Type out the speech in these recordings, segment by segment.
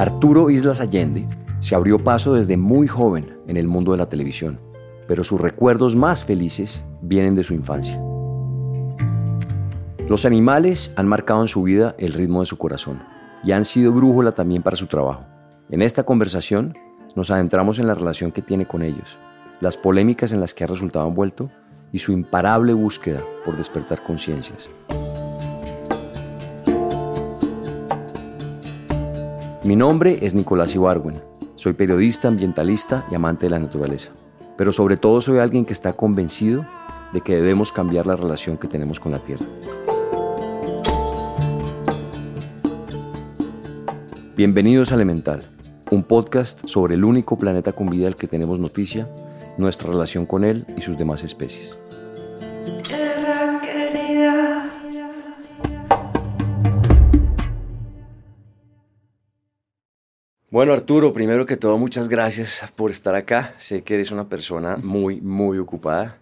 Arturo Islas Allende se abrió paso desde muy joven en el mundo de la televisión, pero sus recuerdos más felices vienen de su infancia. Los animales han marcado en su vida el ritmo de su corazón y han sido brújula también para su trabajo. En esta conversación nos adentramos en la relación que tiene con ellos, las polémicas en las que ha resultado envuelto y su imparable búsqueda por despertar conciencias. Mi nombre es Nicolás Ibargüen. Soy periodista, ambientalista y amante de la naturaleza. Pero sobre todo soy alguien que está convencido de que debemos cambiar la relación que tenemos con la Tierra. Bienvenidos a Elemental, un podcast sobre el único planeta con vida al que tenemos noticia, nuestra relación con él y sus demás especies. Bueno, Arturo, primero que todo, muchas gracias por estar acá. Sé que eres una persona muy, muy ocupada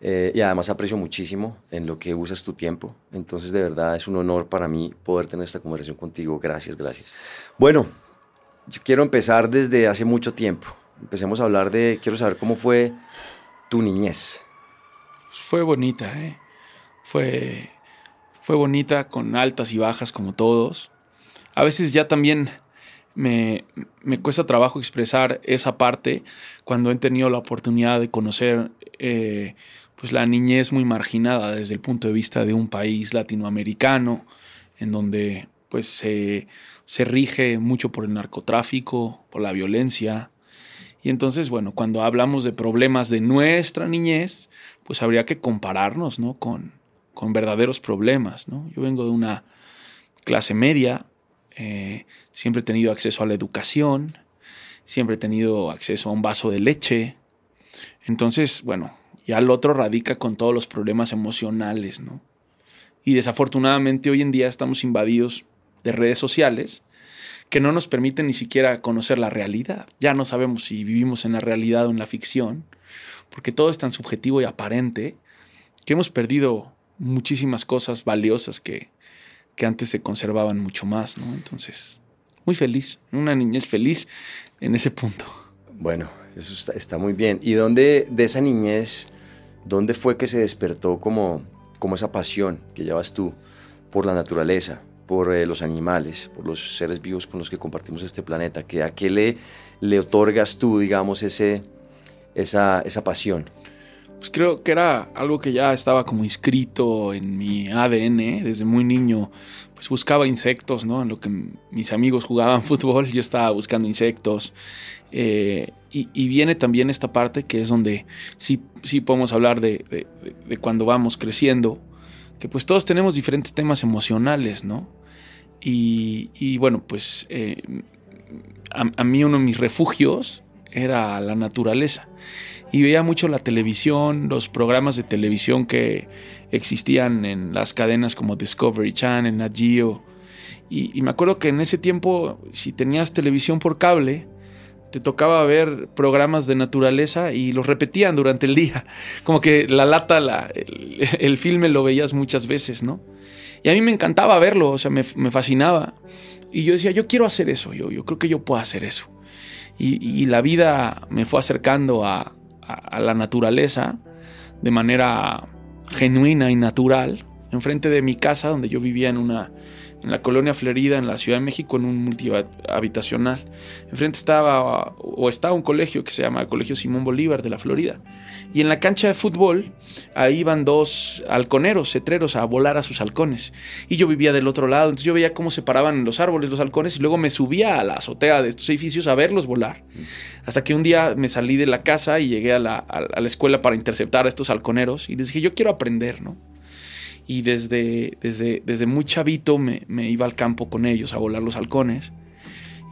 eh, y además aprecio muchísimo en lo que usas tu tiempo. Entonces, de verdad, es un honor para mí poder tener esta conversación contigo. Gracias, gracias. Bueno, yo quiero empezar desde hace mucho tiempo. Empecemos a hablar de, quiero saber cómo fue tu niñez. Fue bonita, ¿eh? Fue, fue bonita con altas y bajas como todos. A veces ya también me, cuesta trabajo expresar esa parte cuando he tenido la oportunidad de conocer eh, pues la niñez muy marginada desde el punto de vista de un país latinoamericano, en donde pues se, se rige mucho por el narcotráfico, por la violencia. Y entonces, bueno, cuando hablamos de problemas de nuestra niñez, pues habría que compararnos, ¿no? Con, con verdaderos problemas, ¿no? Yo vengo de una clase media, eh, siempre he tenido acceso a la educación, siempre he tenido acceso a un vaso de leche. Entonces, bueno, ya el otro radica con todos los problemas emocionales, ¿no? Y desafortunadamente hoy en día estamos invadidos de redes sociales que no nos permiten ni siquiera conocer la realidad. Ya no sabemos si vivimos en la realidad o en la ficción, porque todo es tan subjetivo y aparente que hemos perdido muchísimas cosas valiosas que, que antes se conservaban mucho más, ¿no? Entonces, muy feliz, una niñez feliz en ese punto. Bueno, eso está, muy bien. ¿Y dónde, de esa niñez, dónde fue que se despertó como, como esa pasión que llevas tú por la naturaleza, por eh, los animales, por los seres vivos con los que compartimos este planeta? ¿Que ¿A qué le, le otorgas tú, digamos, ese, esa, esa pasión? Pues creo que era algo que ya estaba como inscrito en mi ADN desde muy niño. Pues buscaba insectos, ¿no? En lo que mis amigos jugaban fútbol, yo estaba buscando insectos. Eh, y, viene también esta parte que es donde sí, sí podemos hablar de, cuando vamos creciendo, que pues todos tenemos diferentes temas emocionales, ¿no? Y, bueno, pues eh, a mí uno de mis refugios era la naturaleza. Y veía mucho la televisión, los programas de televisión que existían en las cadenas como Discovery Channel, Nat Geo. Y, y me acuerdo que en ese tiempo, si tenías televisión por cable, te tocaba ver programas de naturaleza y los repetían durante el día. Como que la lata, la, el, filme lo veías muchas veces, ¿no? Y a mí me encantaba verlo, o sea, me, fascinaba. Y yo decía, yo quiero hacer eso, yo, yo creo que yo puedo hacer eso. Y, la vida me fue acercando a, a, la naturaleza de manera genuina y natural, enfrente de mi casa, donde yo vivía en una en la colonia Florida, en la Ciudad de México, en un multihabitacional. Enfrente estaba o estaba un colegio que se llama Colegio Simón Bolívar de la Florida. Y en la cancha de fútbol, ahí iban dos halconeros, cetreros, a volar a sus halcones. Y yo vivía del otro lado, entonces yo veía cómo se paraban los árboles los halcones y luego me subía a la azotea de estos edificios a verlos volar. Hasta que un día me salí de la casa y llegué a la, a la escuela para interceptar a estos halconeros y les dije, yo quiero aprender, ¿no? Y desde, desde, desde muy chavito me, me, iba al campo con ellos a volar los halcones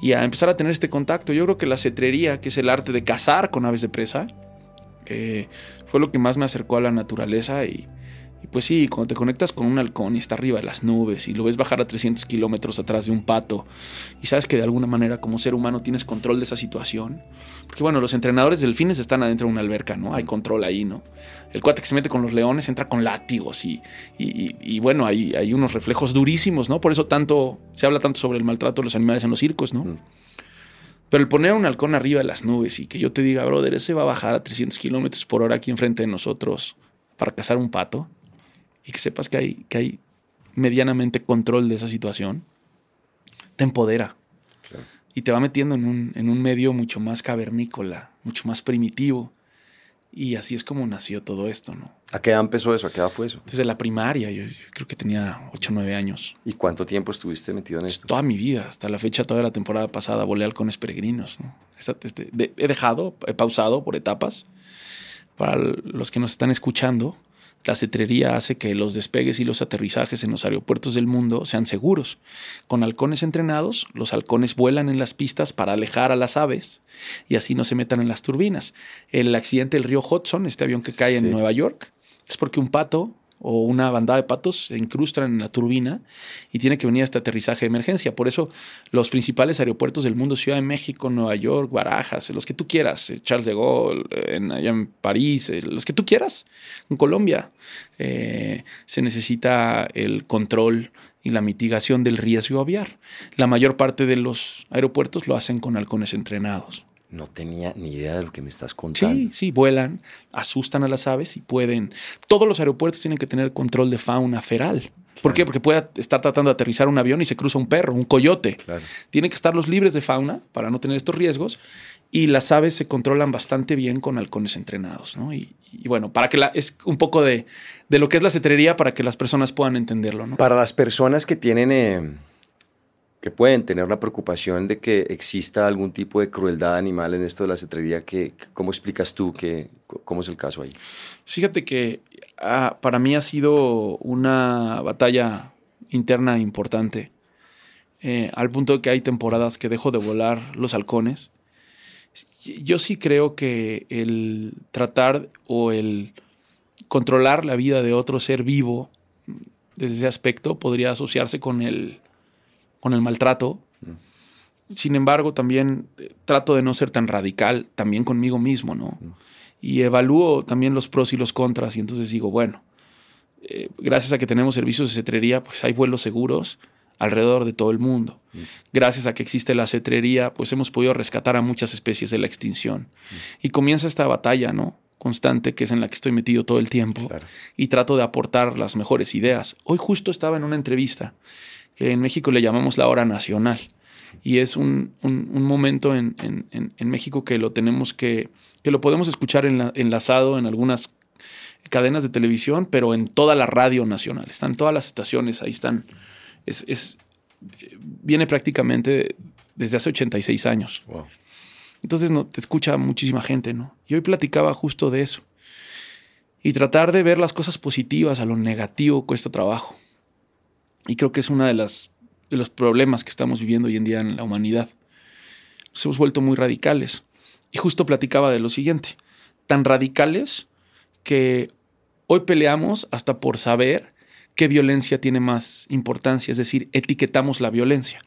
y a empezar a tener este contacto. Yo creo que la cetrería, que es el arte de cazar con aves de presa, eh, fue lo que más me acercó a la naturaleza y, y pues sí, cuando te conectas con un halcón y está arriba de las nubes y lo ves bajar a 300 kilómetros atrás de un pato y sabes que de alguna manera como ser humano tienes control de esa situación. Porque bueno, los entrenadores delfines están adentro de una alberca, ¿no? Hay control ahí, ¿no? El cuate que se mete con los leones entra con látigos y, y, bueno, hay, hay unos reflejos durísimos, ¿no? Por eso tanto, se habla tanto sobre el maltrato de los animales en los circos, ¿no? Mm. Pero el poner un halcón arriba de las nubes y que yo te diga, brother, ese va a bajar a 300 kilómetros por hora aquí enfrente de nosotros para cazar un pato y que sepas que hay, que hay medianamente control de esa situación, te empodera. Y te va metiendo en un, en un medio mucho más cavernícola, mucho más primitivo. Y así es como nació todo esto, ¿no? ¿A qué edad empezó eso? ¿A qué edad fue eso? Desde la primaria, yo, creo que tenía 8 o 9 años. ¿Y cuánto tiempo estuviste metido en esto? Toda mi vida, hasta la fecha, toda la temporada pasada, volé halcones peregrinos. ¿no? Este, he dejado, he pausado por etapas. Para los que nos están escuchando, la cetrería hace que los despegues y los aterrizajes en los aeropuertos del mundo sean seguros. Con halcones entrenados, los halcones vuelan en las pistas para alejar a las aves y así no se metan en las turbinas. El accidente del río Hudson, este avión que cae en Nueva York, es porque un pato o una bandada de patos se incrustan en la turbina y tiene que venir este aterrizaje de emergencia. Por eso los principales aeropuertos del mundo, Ciudad de México, Nueva York, Barajas, los que tú quieras, eh, Charles de Gaulle, en, allá en París, eh, los que tú quieras, en Colombia, eh, se necesita el control y la mitigación del riesgo aviar. La mayor parte de los aeropuertos lo hacen con halcones entrenados. No tenía ni idea de lo que me estás contando. Sí, sí, vuelan, asustan a las aves y pueden. Todos los aeropuertos tienen que tener control de fauna feral. ¿Por qué? Porque puede estar tratando de aterrizar un avión y se cruza un perro, un coyote. Claro. Tienen que estar los libres de fauna para no tener estos riesgos. Y las aves se controlan bastante bien con halcones entrenados, ¿no? Y, bueno, para que la, es un poco de, de, lo que es la cetrería para que las personas puedan entenderlo, ¿no? Para las personas que tienen eh, que pueden tener una preocupación de que exista algún tipo de crueldad animal en esto de la cetrería. Que, ¿Cómo explicas tú que, cómo es el caso ahí? Fíjate que ah, para mí ha sido una batalla interna importante, eh, al punto de que hay temporadas que dejo de volar los halcones. Yo sí creo que el tratar o el controlar la vida de otro ser vivo desde ese aspecto podría asociarse con el con el maltrato. Sin embargo, también eh, trato de no ser tan radical, también conmigo mismo, ¿no? Y evalúo también los pros y los contras y entonces digo, bueno, eh, gracias a que tenemos servicios de cetrería, pues hay vuelos seguros alrededor de todo el mundo. Gracias a que existe la cetrería, pues hemos podido rescatar a muchas especies de la extinción. Y comienza esta batalla, ¿no? constante que es en la que estoy metido todo el tiempo y trato de aportar las mejores ideas. Hoy justo estaba en una entrevista que en México le llamamos la hora nacional. Y es un, momento en, México que lo tenemos que, que lo podemos escuchar enlazado en algunas cadenas de televisión, pero en toda la radio nacional. Están todas las estaciones, ahí están. Es, viene prácticamente desde hace 86 años. Entonces no, te escucha muchísima gente, ¿no? Y hoy platicaba justo de eso. Y tratar de ver las cosas positivas a lo negativo cuesta trabajo. Y creo que es uno de, de los problemas que estamos viviendo hoy en día en la humanidad. Nos hemos vuelto muy radicales. Y justo platicaba de lo siguiente. tan radicales que hoy peleamos hasta por saber qué violencia tiene más importancia, es decir, etiquetamos la violencia.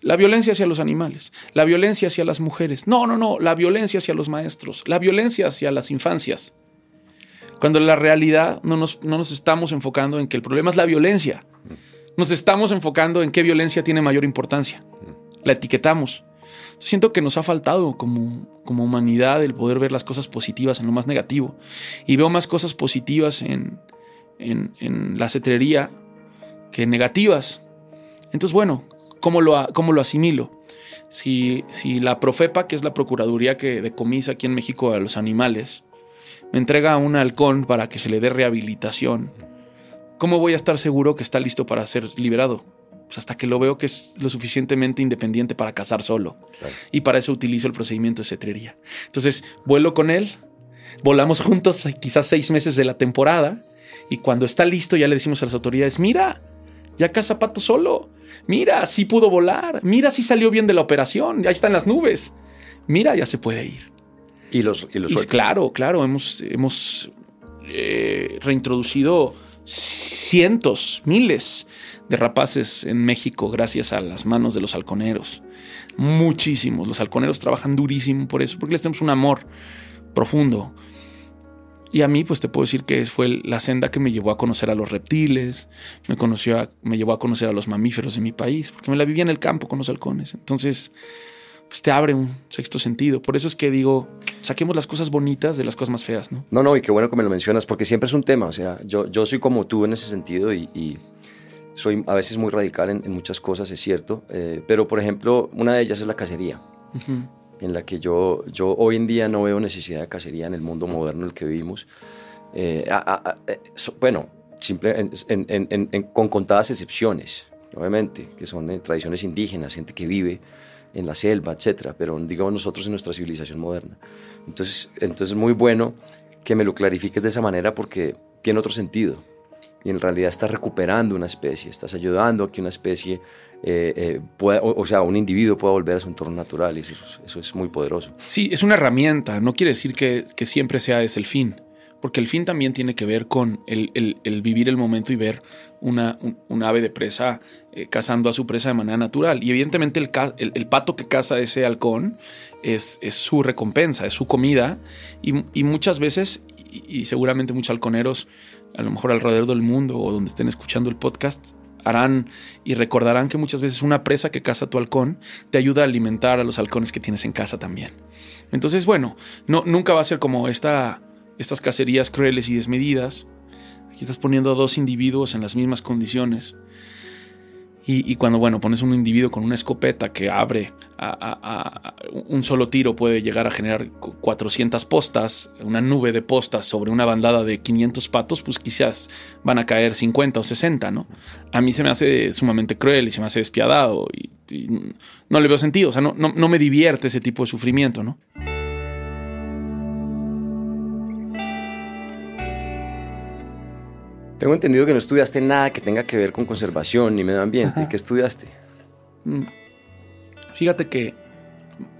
La violencia hacia los animales, la violencia hacia las mujeres. No, no, no, la violencia hacia los maestros, la violencia hacia las infancias. Cuando en la realidad no nos, no nos estamos enfocando en que el problema es la violencia. Nos estamos enfocando en qué violencia tiene mayor importancia. La etiquetamos. Siento que nos ha faltado como, como humanidad el poder ver las cosas positivas en lo más negativo. Y veo más cosas positivas en, en, la cetrería que negativas. Entonces, bueno, ¿cómo lo, cómo lo asimilo? Si, si, la Profepa, que es la Procuraduría que decomisa aquí en México a los animales, me entrega un halcón para que se le dé rehabilitación, ¿cómo voy a estar seguro que está listo para ser liberado? Pues hasta que lo veo que es lo suficientemente independiente para cazar solo. Y para eso utilizo el procedimiento de cetrería. Entonces, vuelo con él, volamos juntos quizás seis meses de la temporada y cuando está listo ya le decimos a las autoridades, mira, ya caza pato solo, mira, sí pudo volar, mira, sí salió bien de la operación, ya está en las nubes, mira, ya se puede ir. Y los, y los Claro, claro, hemos, hemos eh, reintroducido cientos, miles de rapaces en México gracias a las manos de los halconeros. Muchísimos. Los halconeros trabajan durísimo por eso, porque les tenemos un amor profundo. Y a mí, pues te puedo decir que fue la senda que me llevó a conocer a los reptiles, me, conoció me llevó a conocer a los mamíferos de mi país, porque me la vivía en el campo con los halcones. Entonces, pues te abre un sexto sentido. Por eso es que digo, saquemos las cosas bonitas de las cosas más feas, ¿no? No, no, y qué bueno que me lo mencionas, porque siempre es un tema. O sea, yo, yo soy como tú en ese sentido y, soy a veces muy radical en, muchas cosas, es cierto. Eh, pero, por ejemplo, una de ellas es la cacería en la que yo, yo hoy en día no veo necesidad de cacería en el mundo moderno en el que vivimos. Eh, eh, bueno, simple, con contadas excepciones, obviamente, que son eh, tradiciones indígenas, gente que vive en la selva, etcétera, pero digamos nosotros en nuestra civilización moderna. Entonces, entonces es muy bueno que me lo clarifiques de esa manera porque tiene otro sentido y en realidad estás recuperando una especie, estás ayudando a que una especie, eh, eh, pueda, o, sea, un individuo pueda volver a su entorno natural y eso, eso, es muy poderoso. Sí, es una herramienta, no quiere decir que, que siempre sea ese el fin, porque el fin también tiene que ver con el, vivir el momento y ver una, un, ave de presa eh, cazando a su presa de manera natural. Y evidentemente el, el, pato que caza ese halcón es, es su recompensa, es su comida y, y muchas veces, y, y seguramente muchos halconeros, a lo mejor alrededor del mundo o donde estén escuchando el podcast, harán y recordarán que muchas veces una presa que caza tu halcón te ayuda a alimentar a los halcones que tienes en casa también. Entonces, bueno, no, nunca va a ser como esta, estas cacerías crueles y desmedidas. Aquí estás poniendo a dos individuos en las mismas condiciones y, cuando, bueno, pones un individuo con una escopeta que abre a, un solo tiro puede llegar a generar 400 postas, una nube de postas sobre una bandada de 500 patos, pues quizás van a caer 50 o 60, ¿no? A mí se me hace sumamente cruel y se me hace despiadado y, no le veo sentido, o sea, no, no me divierte ese tipo de sufrimiento, ¿no? Tengo entendido que no estudiaste nada que tenga que ver con conservación ni medio ambiente. ¿Qué estudiaste? Mm. Fíjate que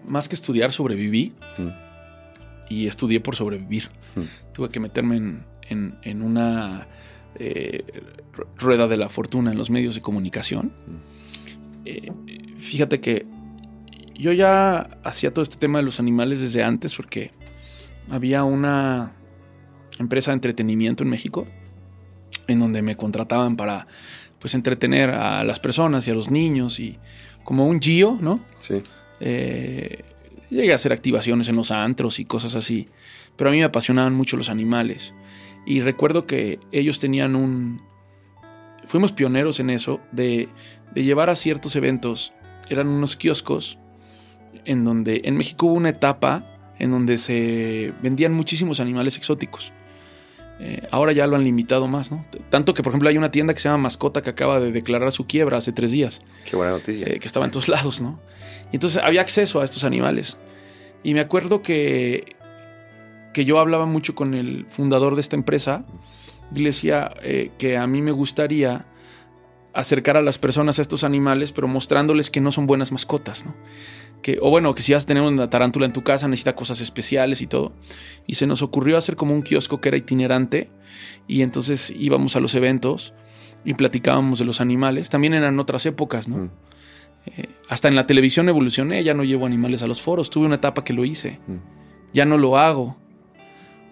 más que estudiar sobreviví mm. y estudié por sobrevivir. Mm. Tuve que meterme en, una eh, rueda de la fortuna en los medios de comunicación. Eh, fíjate que yo ya hacía todo este tema de los animales desde antes porque había una empresa de entretenimiento en México en donde me contrataban para pues entretener a las personas y a los niños y como un Gio, ¿no? Sí. Eh, llegué a hacer activaciones en los antros y cosas así, pero a mí me apasionaban mucho los animales y recuerdo que ellos tenían un... Fuimos pioneros en eso, de, de llevar a ciertos eventos, eran unos kioscos en donde en México hubo una etapa en donde se vendían muchísimos animales exóticos. Eh, ahora ya lo han limitado más, ¿no? Tanto que, por ejemplo, hay una tienda que se llama Mascota que acaba de declarar su quiebra hace tres días. Qué buena noticia. Eh, que estaba en todos lados, ¿no? Y entonces había acceso a estos animales. Y me acuerdo que, que yo hablaba mucho con el fundador de esta empresa y le decía eh, que a mí me gustaría acercar a las personas a estos animales, pero mostrándoles que no son buenas mascotas, ¿no? Que, o bueno, que si vas a tener una tarántula en tu casa necesita cosas especiales y todo. Y se nos ocurrió hacer como un kiosco que era itinerante y entonces íbamos a los eventos y platicábamos de los animales. También eran otras épocas, ¿no? Mm. Eh, hasta en la televisión evolucioné, ya no llevo animales a los foros. Tuve una etapa que lo hice. Mm. Ya no lo hago.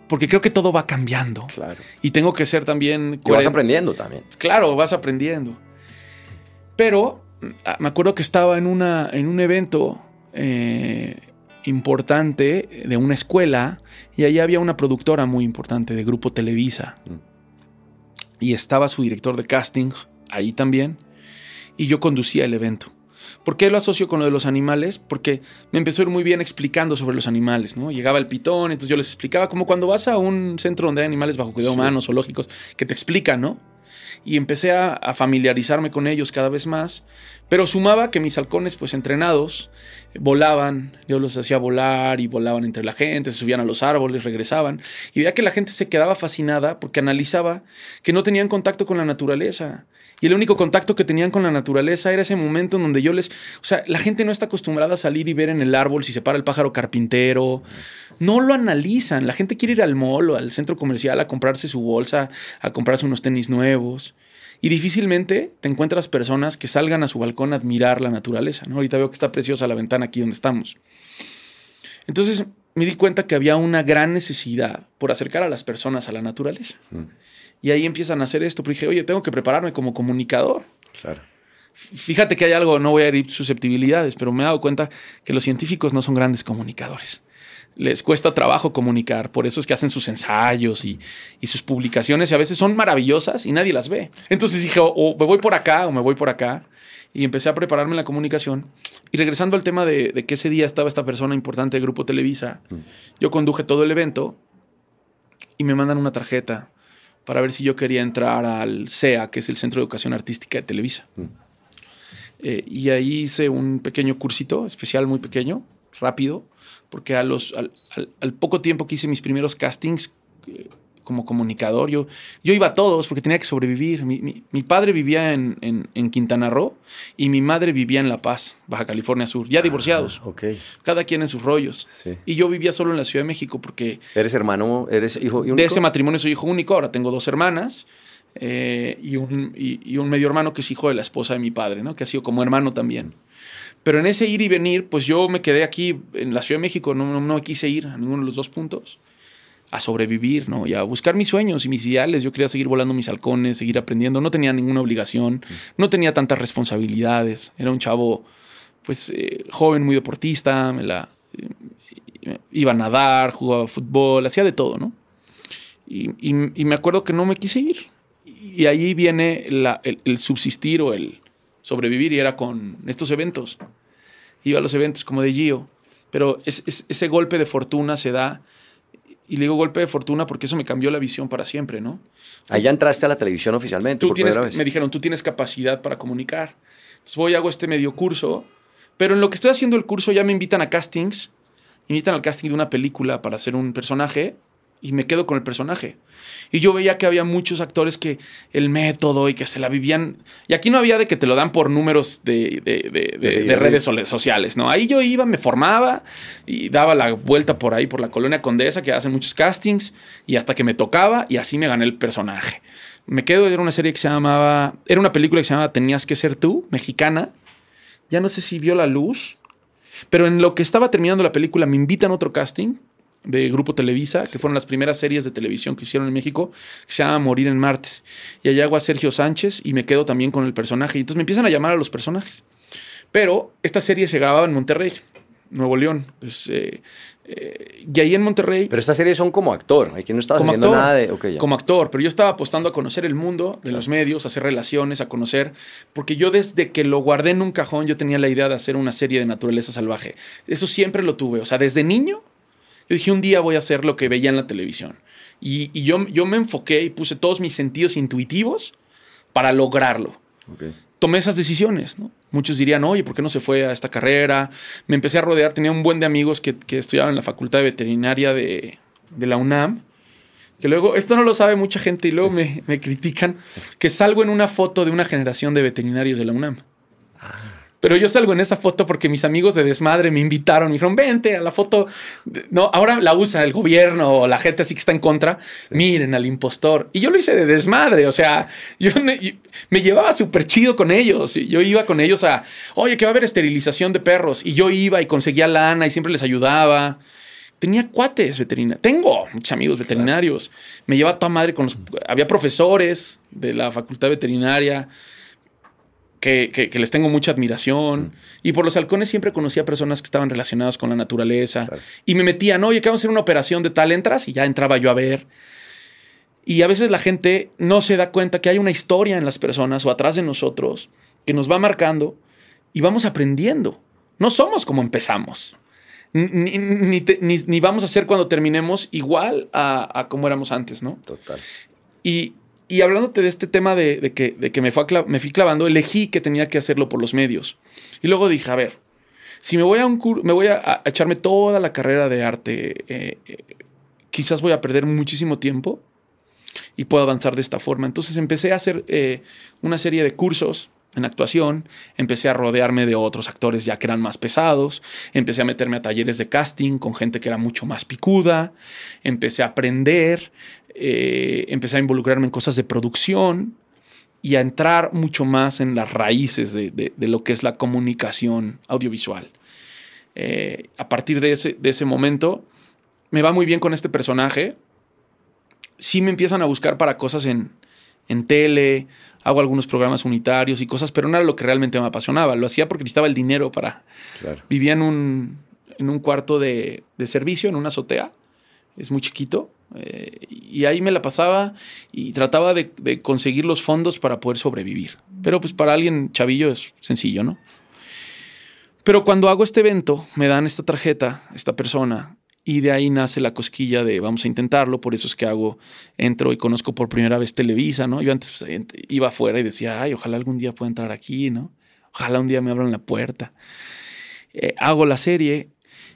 Porque creo que todo va cambiando. Claro. Y tengo que ser también... Y vas aprendiendo también. Claro, vas aprendiendo. Pero ah, me acuerdo que estaba en, una, en un evento eh, importante de una escuela y ahí había una productora muy importante de Grupo Televisa. Mm. Y estaba su director de casting ahí también. Y yo conducía el evento. ¿Por qué lo asocio con lo de los animales? Porque me empezó a ir muy bien explicando sobre los animales, ¿no? Llegaba el pitón, entonces yo les explicaba, como cuando vas a un centro donde hay animales bajo cuidado Sí. humano, zoológicos, que te explican, ¿no? Y empecé a, a familiarizarme con ellos cada vez más, pero sumaba que mis halcones, pues entrenados, volaban, yo los hacía volar y volaban entre la gente, se subían a los árboles, regresaban, y veía que la gente se quedaba fascinada porque analizaba que no tenían contacto con la naturaleza. Y el único contacto que tenían con la naturaleza era ese momento en donde yo les... O sea, la gente no está acostumbrada a salir y ver en el árbol si se para el pájaro carpintero. No lo analizan. La gente quiere ir al mall o al centro comercial a comprarse su bolsa, a comprarse unos tenis nuevos. Y difícilmente te encuentras personas que salgan a su balcón a admirar la naturaleza. ¿no? Ahorita veo que está preciosa la ventana aquí donde estamos. Entonces me di cuenta que había una gran necesidad por acercar a las personas a la naturaleza. Y ahí empiezan a hacer esto. Pero dije, oye, tengo que prepararme como comunicador. Claro. Fíjate que hay algo, no voy a herir susceptibilidades, pero me he dado cuenta que los científicos no son grandes comunicadores. Les cuesta trabajo comunicar, por eso es que hacen sus ensayos y, y sus publicaciones y a veces son maravillosas y nadie las ve. Entonces dije, o, o me voy por acá o me voy por acá. Y empecé a prepararme en la comunicación. Y regresando al tema de, de que ese día estaba esta persona importante del Grupo Televisa, yo conduje todo el evento y me mandan una tarjeta para ver si yo quería entrar al CEA, que es el Centro de Educación Artística de Televisa. Eh, y ahí hice un pequeño cursito especial, muy pequeño, rápido, porque a los, al, al- al poco tiempo que hice mis primeros castings eh, como comunicador, yo, yo iba a todos porque tenía que sobrevivir. Mi, mi- mi padre vivía en, en- en Quintana Roo y mi madre vivía en La Paz, Baja California Sur, ya divorciados, Ok. cada quien en sus rollos. Sí. Y yo vivía solo en la Ciudad de México porque ¿Eres hermano? ¿Eres hijo único? de ese matrimonio soy hijo único, ahora tengo dos hermanas eh, y, un, y- y un medio hermano que es hijo de la esposa de mi padre, ¿no? que ha sido como hermano también. Pero en ese ir y venir, pues yo me quedé aquí en la Ciudad de México, no, no, no me quise ir a ninguno de los dos puntos, a sobrevivir, ¿no? Y a buscar mis sueños y mis ideales. Yo quería seguir volando mis halcones, seguir aprendiendo, no tenía ninguna obligación, no tenía tantas responsabilidades, era un chavo, pues, eh, joven, muy deportista, me la, eh, iba a nadar, jugaba fútbol, hacía de todo, ¿no? Y, y- y me acuerdo que no me quise ir. Y ahí viene la- el, el subsistir o el sobrevivir y era con estos eventos. Iba a los eventos como de Gio, pero es- es- ese golpe de fortuna se da, y le digo golpe de fortuna porque eso me cambió la visión para siempre, ¿no? Allá entraste a la televisión oficialmente Tú por tienes, primera vez. me dijeron, tú tienes capacidad para comunicar. Entonces voy, hago este medio curso, pero en lo que estoy haciendo el curso ya me invitan a castings, invitan al casting de una película para hacer un personaje y me quedo con el personaje. Y yo veía que había muchos actores que el método y que se la vivían. Y aquí no había de que te lo dan por números de, de- de- de- Sí, de sí. redes sociales, ¿no? Ahí yo iba, me formaba y daba la vuelta por ahí, por la colonia Condesa, que hacen muchos castings, y hasta que me tocaba, y así me gané el personaje. Me quedo, era una serie que se llamaba, era una película que se llamaba Tenías que ser tú, mexicana. Ya no sé si vio la luz, pero en lo que estaba terminando la película me invitan a otro casting de Grupo Televisa, que fueron las primeras series de televisión que hicieron en México, que se llama Morir en Martes. Y allá hago a Sergio Sánchez y me quedo también con el personaje. Y entonces me empiezan a llamar a los personajes. Pero esta serie se grababa en Monterrey, Nuevo León. Pues, eh, eh, y ahí en Monterrey Pero estas series son como actor. Aquí no estás como haciendo actor, nada de. ok, ya. como actor, pero yo estaba apostando a conocer el mundo de los medios, a hacer relaciones, a conocer, porque yo desde que lo guardé en un cajón yo tenía la idea de hacer una serie de naturaleza salvaje. Eso siempre lo tuve, o sea, desde niño yo dije un día voy a hacer lo que veía en la televisión. Y, y yo, yo me enfoqué y puse todos mis sentidos intuitivos para lograrlo tomé esas decisiones, ¿no? Muchos dirían, oye, ¿por qué no se fue a esta carrera? Me empecé a rodear, tenía un buen de amigos que, que estudiaban en la Facultad de Veterinaria de, de la UNAM, que luego, esto no lo sabe mucha gente y luego me, me critican, que salgo en una foto de una generación de veterinarios de la UNAM. Pero yo salgo en esa foto porque mis amigos de desmadre me invitaron. Me dijeron, vente a la foto. No, ahora la usa el gobierno o la gente así que está en contra. Miren al impostor. Y yo lo hice de desmadre. O sea, yo me, me llevaba súper chido con ellos. Yo iba con ellos a, oye, que va a haber esterilización de perros. Y yo iba y conseguía lana y siempre les ayudaba. Tenía cuates veterinarios. Tengo muchos amigos veterinarios. Me llevaba toda madre con los. Había profesores de la facultad veterinaria que, les tengo mucha admiración. Y por los halcones siempre conocía personas que estaban relacionadas con la naturaleza. Y me metían, oye, que vamos a hacer una operación de tal, entras y ya entraba yo a ver. Y a veces la gente no se da cuenta que hay una historia en las personas o atrás de nosotros que nos va marcando y vamos aprendiendo. No somos como empezamos ni, vamos a ser cuando terminemos igual a, como éramos antes, ¿no? Total. Y, y hablándote de este tema de, que, me, fue me fui clavando, elegí que tenía que hacerlo por los medios. Y luego dije, a ver, si me voy a, un me voy a, echarme toda la carrera de arte, eh, eh, quizás voy a perder muchísimo tiempo y puedo avanzar de esta forma. Entonces empecé a hacer eh, una serie de cursos en actuación, empecé a rodearme de otros actores ya que eran más pesados, empecé a meterme a talleres de casting con gente que era mucho más picuda, empecé a aprender, eh, empecé a involucrarme en cosas de producción y a entrar mucho más en las raíces de, lo que es la comunicación audiovisual. Eh, a partir de ese, de ese momento, me va muy bien con este personaje. Sí me empiezan a buscar para cosas en, en tele, hago algunos programas unitarios y cosas, pero no era lo que realmente me apasionaba. Lo hacía porque necesitaba el dinero para... Vivía en un, en un cuarto de, servicio, en una azotea. Es muy chiquito. Eh, y ahí me la pasaba y trataba de, de, conseguir los fondos para poder sobrevivir. Pero pues para alguien chavillo es sencillo, ¿no? Pero cuando hago este evento, me dan esta tarjeta, esta persona, y de ahí nace la cosquilla de vamos a intentarlo, por eso es que hago, entro y conozco por primera vez Televisa, ¿no? Yo antes pues, iba afuera y decía, ay, ojalá algún día pueda entrar aquí, ¿no? Ojalá un día me abran la puerta. Eh, hago la serie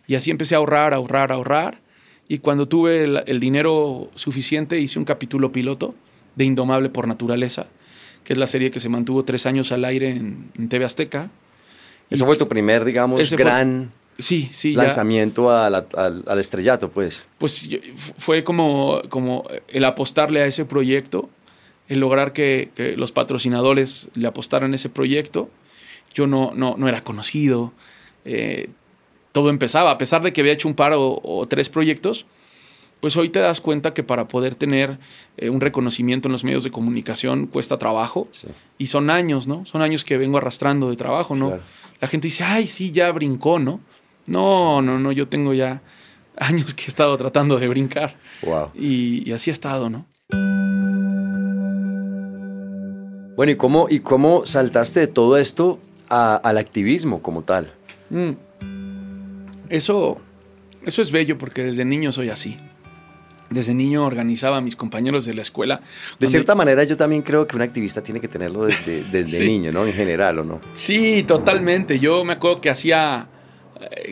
y así empecé a ahorrar, ahorrar, ahorrar. Y cuando tuve el, dinero suficiente, hice un capítulo piloto de Indomable por Naturaleza, que es la serie que se mantuvo tres años al aire en, TV Azteca. Eso fue tu primer, digamos, gran... Sí, sí. Lanzamiento al, estrellato, pues. Pues fue como, como el apostarle a ese proyecto, el lograr que, los patrocinadores le apostaran a ese proyecto. Yo no, no, no era conocido. Eh, todo empezaba, a pesar de que había hecho un par o, tres proyectos, pues hoy te das cuenta que para poder tener eh, un reconocimiento en los medios de comunicación cuesta trabajo y son años, ¿no? Son años que vengo arrastrando de trabajo, ¿no? La gente dice, ay, sí, ya brincó, ¿no? No, no, no, yo tengo ya años que he estado tratando de brincar. Wow. Y, así he estado, ¿no? Bueno, ¿y cómo, y cómo saltaste de todo esto al activismo como tal? Mm. Eso, eso es bello porque desde niño soy así. Desde niño organizaba a mis compañeros de la escuela. De cierta manera, yo también creo que un activista tiene que tenerlo desde, desde niño, ¿no? En general, ¿o no? Sí, totalmente. Yo me acuerdo que hacía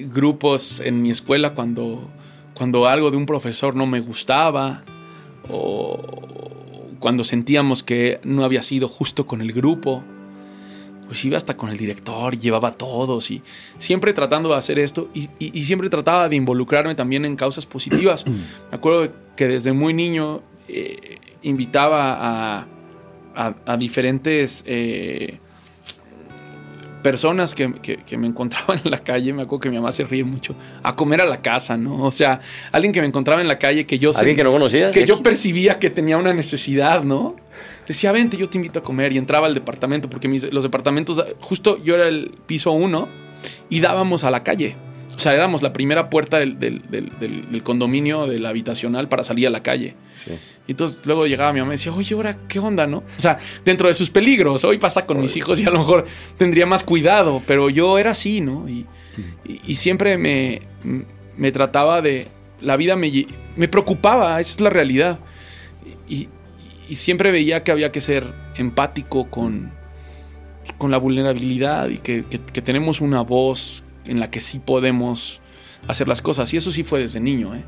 grupos en mi escuela cuando, cuando algo de un profesor no me gustaba o cuando sentíamos que no había sido justo con el grupo. Pues iba hasta con el director, llevaba a todos y siempre tratando de hacer esto y, siempre trataba de involucrarme también en causas positivas. me acuerdo que desde muy niño eh, invitaba a, a, diferentes eh, personas que, me encontraban en la calle, me acuerdo que mi mamá se ríe mucho, a comer a la casa, ¿no? O sea, alguien que me encontraba en la calle que yo... ¿Alguien que no conocía? Que yo percibía que tenía una necesidad, ¿no? Decía, vente, yo te invito a comer y entraba al departamento, porque los departamentos, justo yo era el piso uno y dábamos a la calle. O sea, éramos la primera puerta del, del, condominio, del habitacional para salir a la calle. Sí. Y entonces luego llegaba mi mamá y decía, oye, ahora, ¿qué onda, no? O sea, dentro de sus peligros. Hoy pasa con mis hijos y a lo mejor tendría más cuidado, pero yo era así, ¿no? Y, y, siempre me, me, trataba de... La vida me, me preocupaba, esa es la realidad. Y, y siempre veía que había que ser empático con, con la vulnerabilidad y que, que, que tenemos una voz en la que sí podemos hacer las cosas. Y eso sí fue desde niño, ¿eh?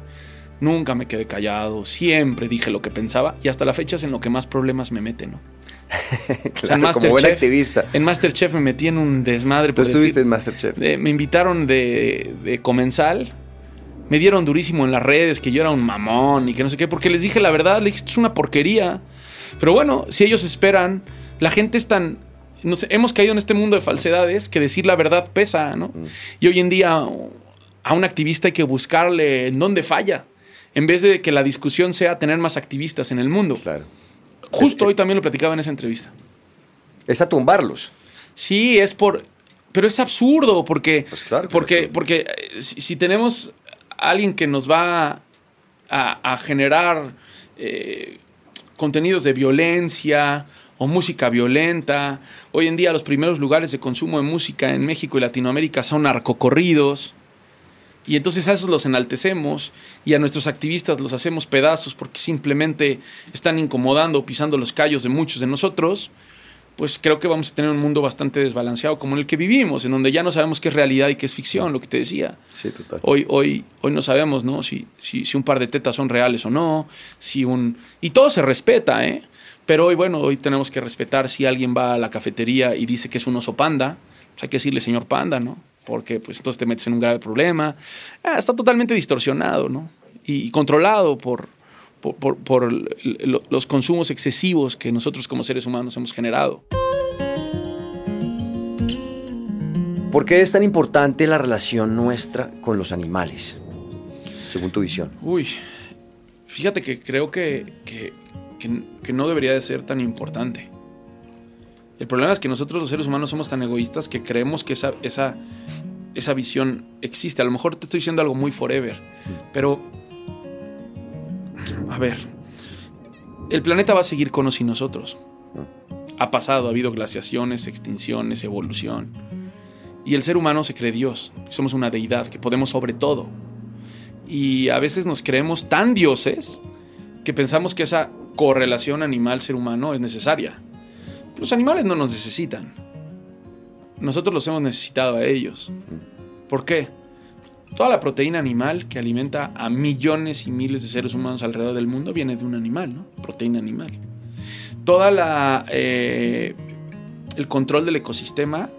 Nunca me quedé callado, siempre dije lo que pensaba y hasta la fecha es en lo que más problemas me meten, ¿no? claro, como buen activista. En Masterchef me metí en un desmadre. ¿Tú estuviste en Masterchef? me invitaron de, de comensal me dieron durísimo en las redes que yo era un mamón y que no sé qué, porque les dije la verdad, les dije, esto es una porquería. Pero bueno, si ellos esperan, la gente es tan... No sé, hemos caído en este mundo de falsedades que decir la verdad pesa, ¿no? Mm. Y hoy en día a un activista hay que buscarle en dónde falla, en vez de que la discusión sea tener más activistas en el mundo. Claro. Justo hoy también lo platicaba en esa entrevista. Es a tumbarlos. Sí, es por... Pero es absurdo porque... Pues claro, porque, porque eh, si tenemos alguien que nos va a, generar eh, contenidos de violencia o música violenta. Hoy en día los primeros lugares de consumo de música en México y Latinoamérica son narcocorridos. Y entonces a esos los enaltecemos y a nuestros activistas los hacemos pedazos porque simplemente están incomodando o pisando los callos de muchos de nosotros pues creo que vamos a tener un mundo bastante desbalanceado como en el que vivimos, en donde ya no sabemos qué es realidad y qué es ficción, lo que te decía. Sí, total. Hoy, hoy, hoy no sabemos, ¿no? Si, si, si un par de tetas son reales o no, si un... Y todo se respeta, ¿eh? Pero hoy, bueno, hoy tenemos que respetar si alguien va a la cafetería y dice que es un oso panda, pues hay que decirle señor panda, ¿no? Porque pues entonces te metes en un grave problema. Ah, está totalmente distorsionado, ¿no? y controlado por, por, los consumos excesivos que nosotros como seres humanos hemos generado. ¿Por qué es tan importante la relación nuestra con los animales, según tu visión? Uy, fíjate que creo que, que, no debería de ser tan importante. El problema es que nosotros los seres humanos somos tan egoístas que creemos que esa, esa, esa visión existe. A lo mejor te estoy diciendo algo muy forever, pero a ver, el planeta va a seguir con y nosotros. Ha pasado, ha habido glaciaciones, extinciones, evolución. Y el ser humano se cree Dios. Somos una deidad que podemos sobre todo. Y a veces nos creemos tan dioses que pensamos que esa correlación animal-ser humano es necesaria. Los animales no nos necesitan. Nosotros los hemos necesitado a ellos. ¿Por qué? Toda la proteína animal que alimenta a millones y miles de seres humanos alrededor del mundo viene de un animal, ¿no? Proteína animal. Toda la eh, el control del ecosistema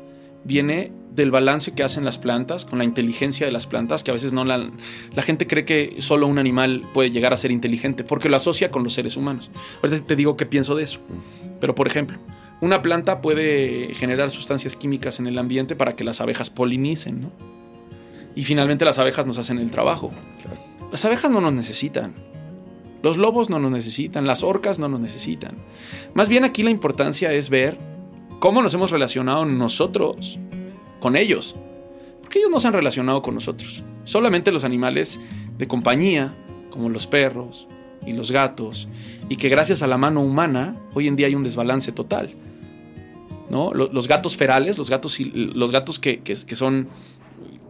viene del balance que hacen las plantas, con la inteligencia de las plantas, que a veces no la, la gente cree que solo un animal puede llegar a ser inteligente, porque lo asocia con los seres humanos. Ahorita te digo qué pienso de eso. Pero, por ejemplo, una planta puede generar sustancias químicas en el ambiente para que las abejas polinicen, ¿no? Y finalmente las abejas nos hacen el trabajo. Las abejas no nos necesitan. Los lobos no nos necesitan, las orcas no nos necesitan. Más bien aquí la importancia es ver cómo nos hemos relacionado nosotros con ellos. Porque ellos no se han relacionado con nosotros. Solamente los animales de compañía, como los perros y los gatos, y que gracias a la mano humana hoy en día hay un desbalance total. ¿no? Los, gatos ferales, los gatos, los gatos que, que son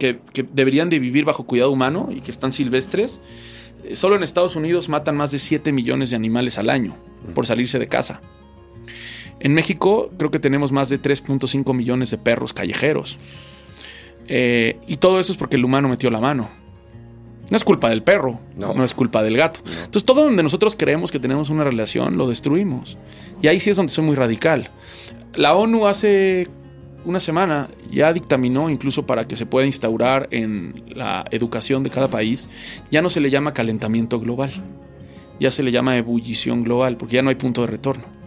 que, deberían de vivir bajo cuidado humano y que están silvestres, eh, solo en Estados Unidos matan más de 7 millones de animales al año por salirse de casa. En México creo que tenemos más de 3.5 millones de perros callejeros. Eh, y todo eso es porque el humano metió la mano. No es culpa del perro, no, es culpa del gato. Entonces todo donde nosotros creemos que tenemos una relación, lo destruimos. Y ahí sí es donde soy muy radical. La ONU hace una semana ya dictaminó incluso para que se pueda instaurar en la educación de cada país, ya no se le llama calentamiento global, ya se le llama ebullición global, porque ya no hay punto de retorno.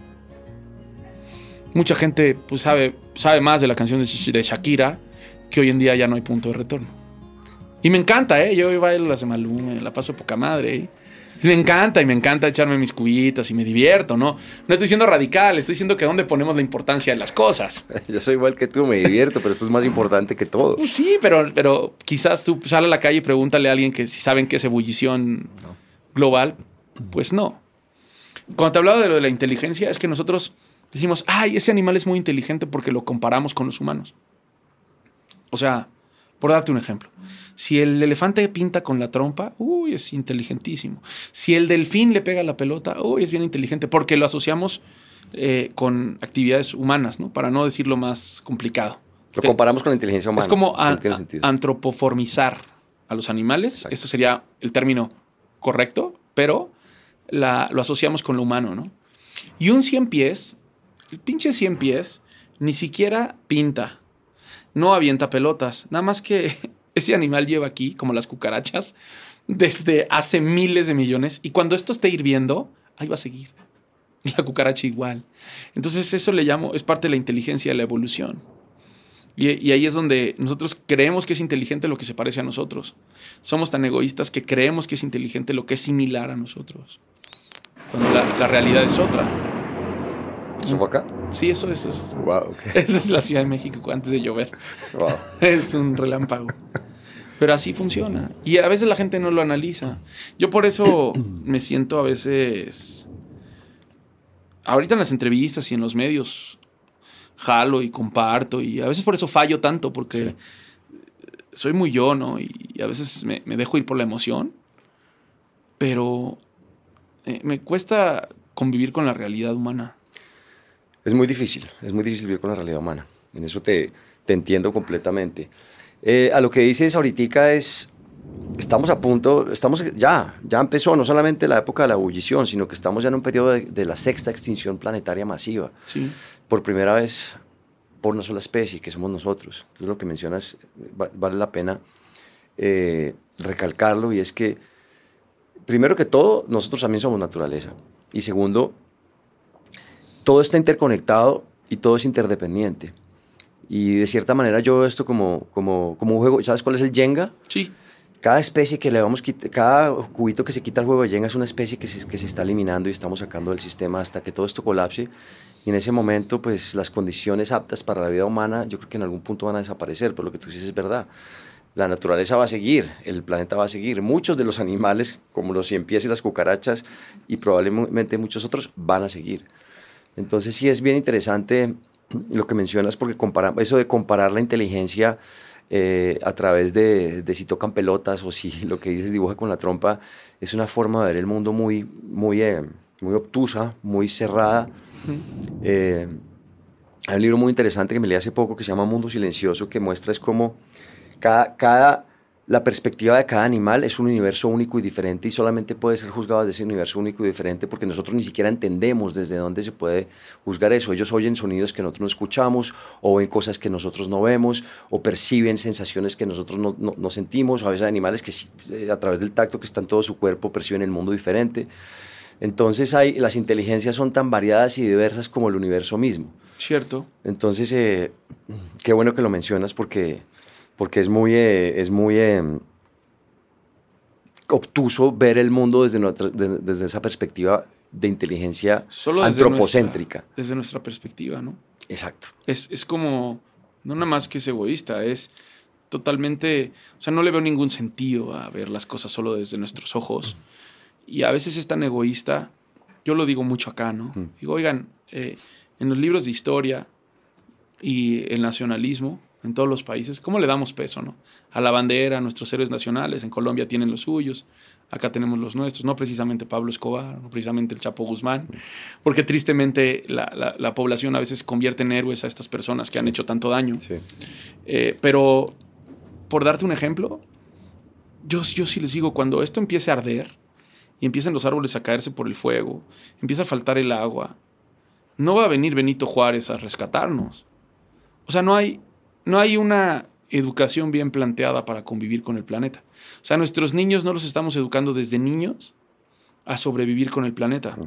Mucha gente pues, sabe, sabe más de la canción de, Shakira que hoy en día ya no hay punto de retorno. Y me encanta, ¿eh? Yo bailo las de Maluma, la paso poca madre, ¿eh? Me encanta y me encanta echarme mis cubitas y me divierto, ¿no? No estoy siendo radical, estoy diciendo que dónde ponemos la importancia de las cosas. Yo soy igual que tú, me divierto, pero esto es más importante que todo. Pues sí, pero, pero quizás tú sal a la calle y pregúntale a alguien que si saben qué es ebullición global, pues no. Cuando te hablaba de lo de la inteligencia, es que nosotros decimos, ay, ese animal es muy inteligente porque lo comparamos con los humanos. O sea, por darte un ejemplo. Si el elefante pinta con la trompa, uy, es inteligentísimo. Si el delfín le pega la pelota, uy, es bien inteligente, porque lo asociamos eh, con actividades humanas, ¿no? Para no decirlo más complicado. Lo comparamos con la inteligencia humana. Es como antropoformizar a los animales. Eso sería el término correcto, pero lo asociamos con lo humano, ¿no? Y un cien pies el pinche 100 pies ni siquiera pinta, no avienta pelotas, nada más que ese animal lleva aquí, como las cucarachas, desde hace miles de millones y cuando esto esté hirviendo, ahí va a seguir. Y la cucaracha igual. Entonces eso le llamo, es parte de la inteligencia de la evolución. Y, ahí es donde nosotros creemos que es inteligente lo que se parece a nosotros. Somos tan egoístas que creemos que es inteligente lo que es similar a nosotros. Cuando la, realidad es otra. Sí, eso, eso es. Wow, Esa es la Ciudad de México antes de llover. Wow. es un relámpago. Pero así funciona. Y a veces la gente no lo analiza. Yo por eso me siento a veces. Ahorita en las entrevistas y en los medios jalo y comparto y a veces por eso fallo tanto porque soy muy yo, ¿no? Y a veces me, dejo ir por la emoción, pero eh, me cuesta convivir con la realidad humana. Es muy difícil, es muy difícil vivir con la realidad humana. En eso te, te entiendo completamente. Eh, a lo que dices ahorita es, estamos a punto, estamos ya, ya empezó no solamente la época de la ebullición, sino que estamos ya en un periodo de, la sexta extinción planetaria masiva. Sí. Por primera vez por una sola especie, que somos nosotros. Entonces lo que mencionas vale la pena eh, recalcarlo y es que, primero que todo, nosotros también somos naturaleza. Y segundo, todo está interconectado y todo es interdependiente. Y de cierta manera yo veo esto como, como, como un juego. ¿Sabes cuál es el Jenga? Sí cada especie que le vamos cada cubito que se quita el juego de Jenga es una especie que se, que se está eliminando y estamos sacando del sistema hasta que todo esto colapse. Y en ese momento, pues las condiciones aptas para la vida humana, yo creo que en algún punto van a desaparecer, pero lo que tú dices es verdad. La naturaleza va a seguir, el planeta va a seguir. Muchos de los animales, como los cien pies y las cucarachas, y probablemente muchos otros, van a seguir. Entonces sí es bien interesante lo que mencionas, porque compara, eso de comparar la inteligencia eh, a través de, si tocan pelotas o si lo que dices dibuja con la trompa, es una forma de ver el mundo muy, muy, eh, muy obtusa, muy cerrada. Eh, hay un libro muy interesante que me leí hace poco que se llama Mundo Silencioso, que muestra es cómo cada, cada la perspectiva de cada animal es un universo único y diferente y solamente puede ser juzgado desde ese universo único y diferente porque nosotros ni siquiera entendemos desde dónde se puede juzgar eso. Ellos oyen sonidos que nosotros no escuchamos o ven cosas que nosotros no vemos o perciben sensaciones que nosotros no, no, sentimos. a veces hay animales que eh, a través del tacto que está en todo su cuerpo perciben el mundo diferente. Entonces hay, las inteligencias son tan variadas y diversas como el universo mismo. Cierto. Entonces, eh, qué bueno que lo mencionas porque porque es muy, eh, es muy em, obtuso ver el mundo desde, desde esa perspectiva de inteligencia antropocéntrica. desde nuestra perspectiva, ¿no? Exacto. Es, es como, no nada más que es egoísta, es totalmente, o sea, no le veo ningún sentido a ver las cosas solo desde nuestros ojos. Y a veces es tan egoísta, yo lo digo mucho acá, ¿no? Digo, oigan, eh, en los libros de historia y el nacionalismo, en todos los países, ¿cómo le damos peso, no? A la bandera, a nuestros héroes nacionales, en Colombia tienen los suyos, acá tenemos los nuestros, no precisamente Pablo Escobar, no precisamente el Chapo Guzmán, porque tristemente la, población a veces convierte en héroes a estas personas que han hecho tanto daño. Eh, pero, por darte un ejemplo, yo, yo sí les digo, cuando esto empiece a arder y empiecen los árboles a caerse por el fuego, empieza a faltar el agua, no va a venir Benito Juárez a rescatarnos. O sea, no hay, no hay una educación bien planteada para convivir con el planeta. O sea, nuestros niños no los estamos educando desde niños a sobrevivir con el planeta.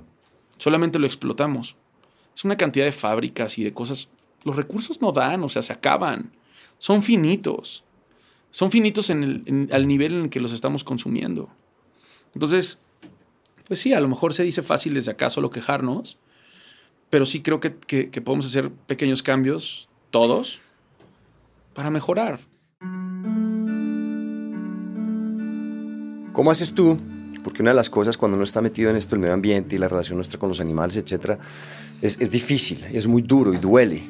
Solamente lo explotamos. Es una cantidad de fábricas y de cosas. Los recursos no dan, o sea, se acaban. Son finitos. Son finitos en el, al nivel en el que los estamos consumiendo. Entonces, pues sí, a lo mejor se dice fácil desde acá solo quejarnos, pero sí creo que podemos hacer pequeños cambios, todos, para mejorar. ¿Cómo haces tú? Porque una de las cosas cuando uno está metido en esto, el medio ambiente y la relación nuestra con los animales, etcétera, es, es difícil, es muy duro y duele.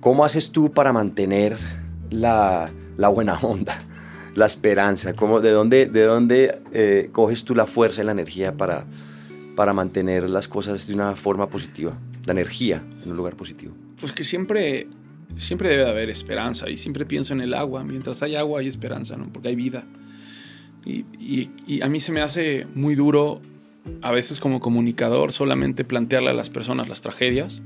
¿Cómo haces tú para mantener la, la buena onda, la esperanza? ¿Cómo, ¿De dónde, de dónde eh, coges tú la fuerza y la energía para, para mantener las cosas de una forma positiva? La energía en un lugar positivo. Pues que siempre siempre debe haber esperanza y siempre pienso en el agua. Mientras hay agua hay esperanza, ¿no? Porque hay vida. Y, y, a mí se me hace muy duro a veces como comunicador solamente plantearle a las personas las tragedias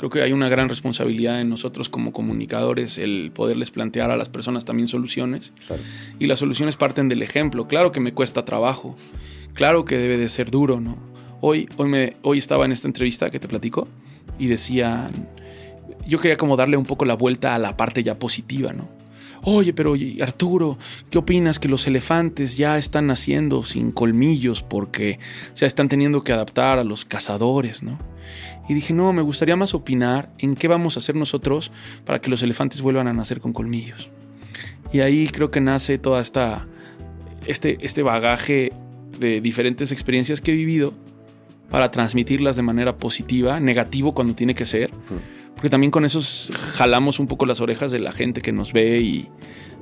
Creo que hay una gran responsabilidad en nosotros como comunicadores el poderles plantear a las personas también soluciones. Y las soluciones parten del ejemplo. Claro que me cuesta trabajo, claro que debe de ser duro, ¿no? Hoy, hoy, me, hoy estaba en esta entrevista que te platico y decían, yo quería como darle un poco la vuelta a la parte ya positiva, ¿no? Oye, pero Arturo, ¿qué opinas que los elefantes ya están naciendo sin colmillos porque se están teniendo que adaptar a los cazadores, ¿no? Y dije, no, me gustaría más opinar en qué vamos a hacer nosotros para que los elefantes vuelvan a nacer con colmillos. Y ahí creo que nace toda esta este, este bagaje de diferentes experiencias que he vivido para transmitirlas de manera positiva, negativo cuando tiene que ser porque también con eso jalamos un poco las orejas de la gente que nos ve y,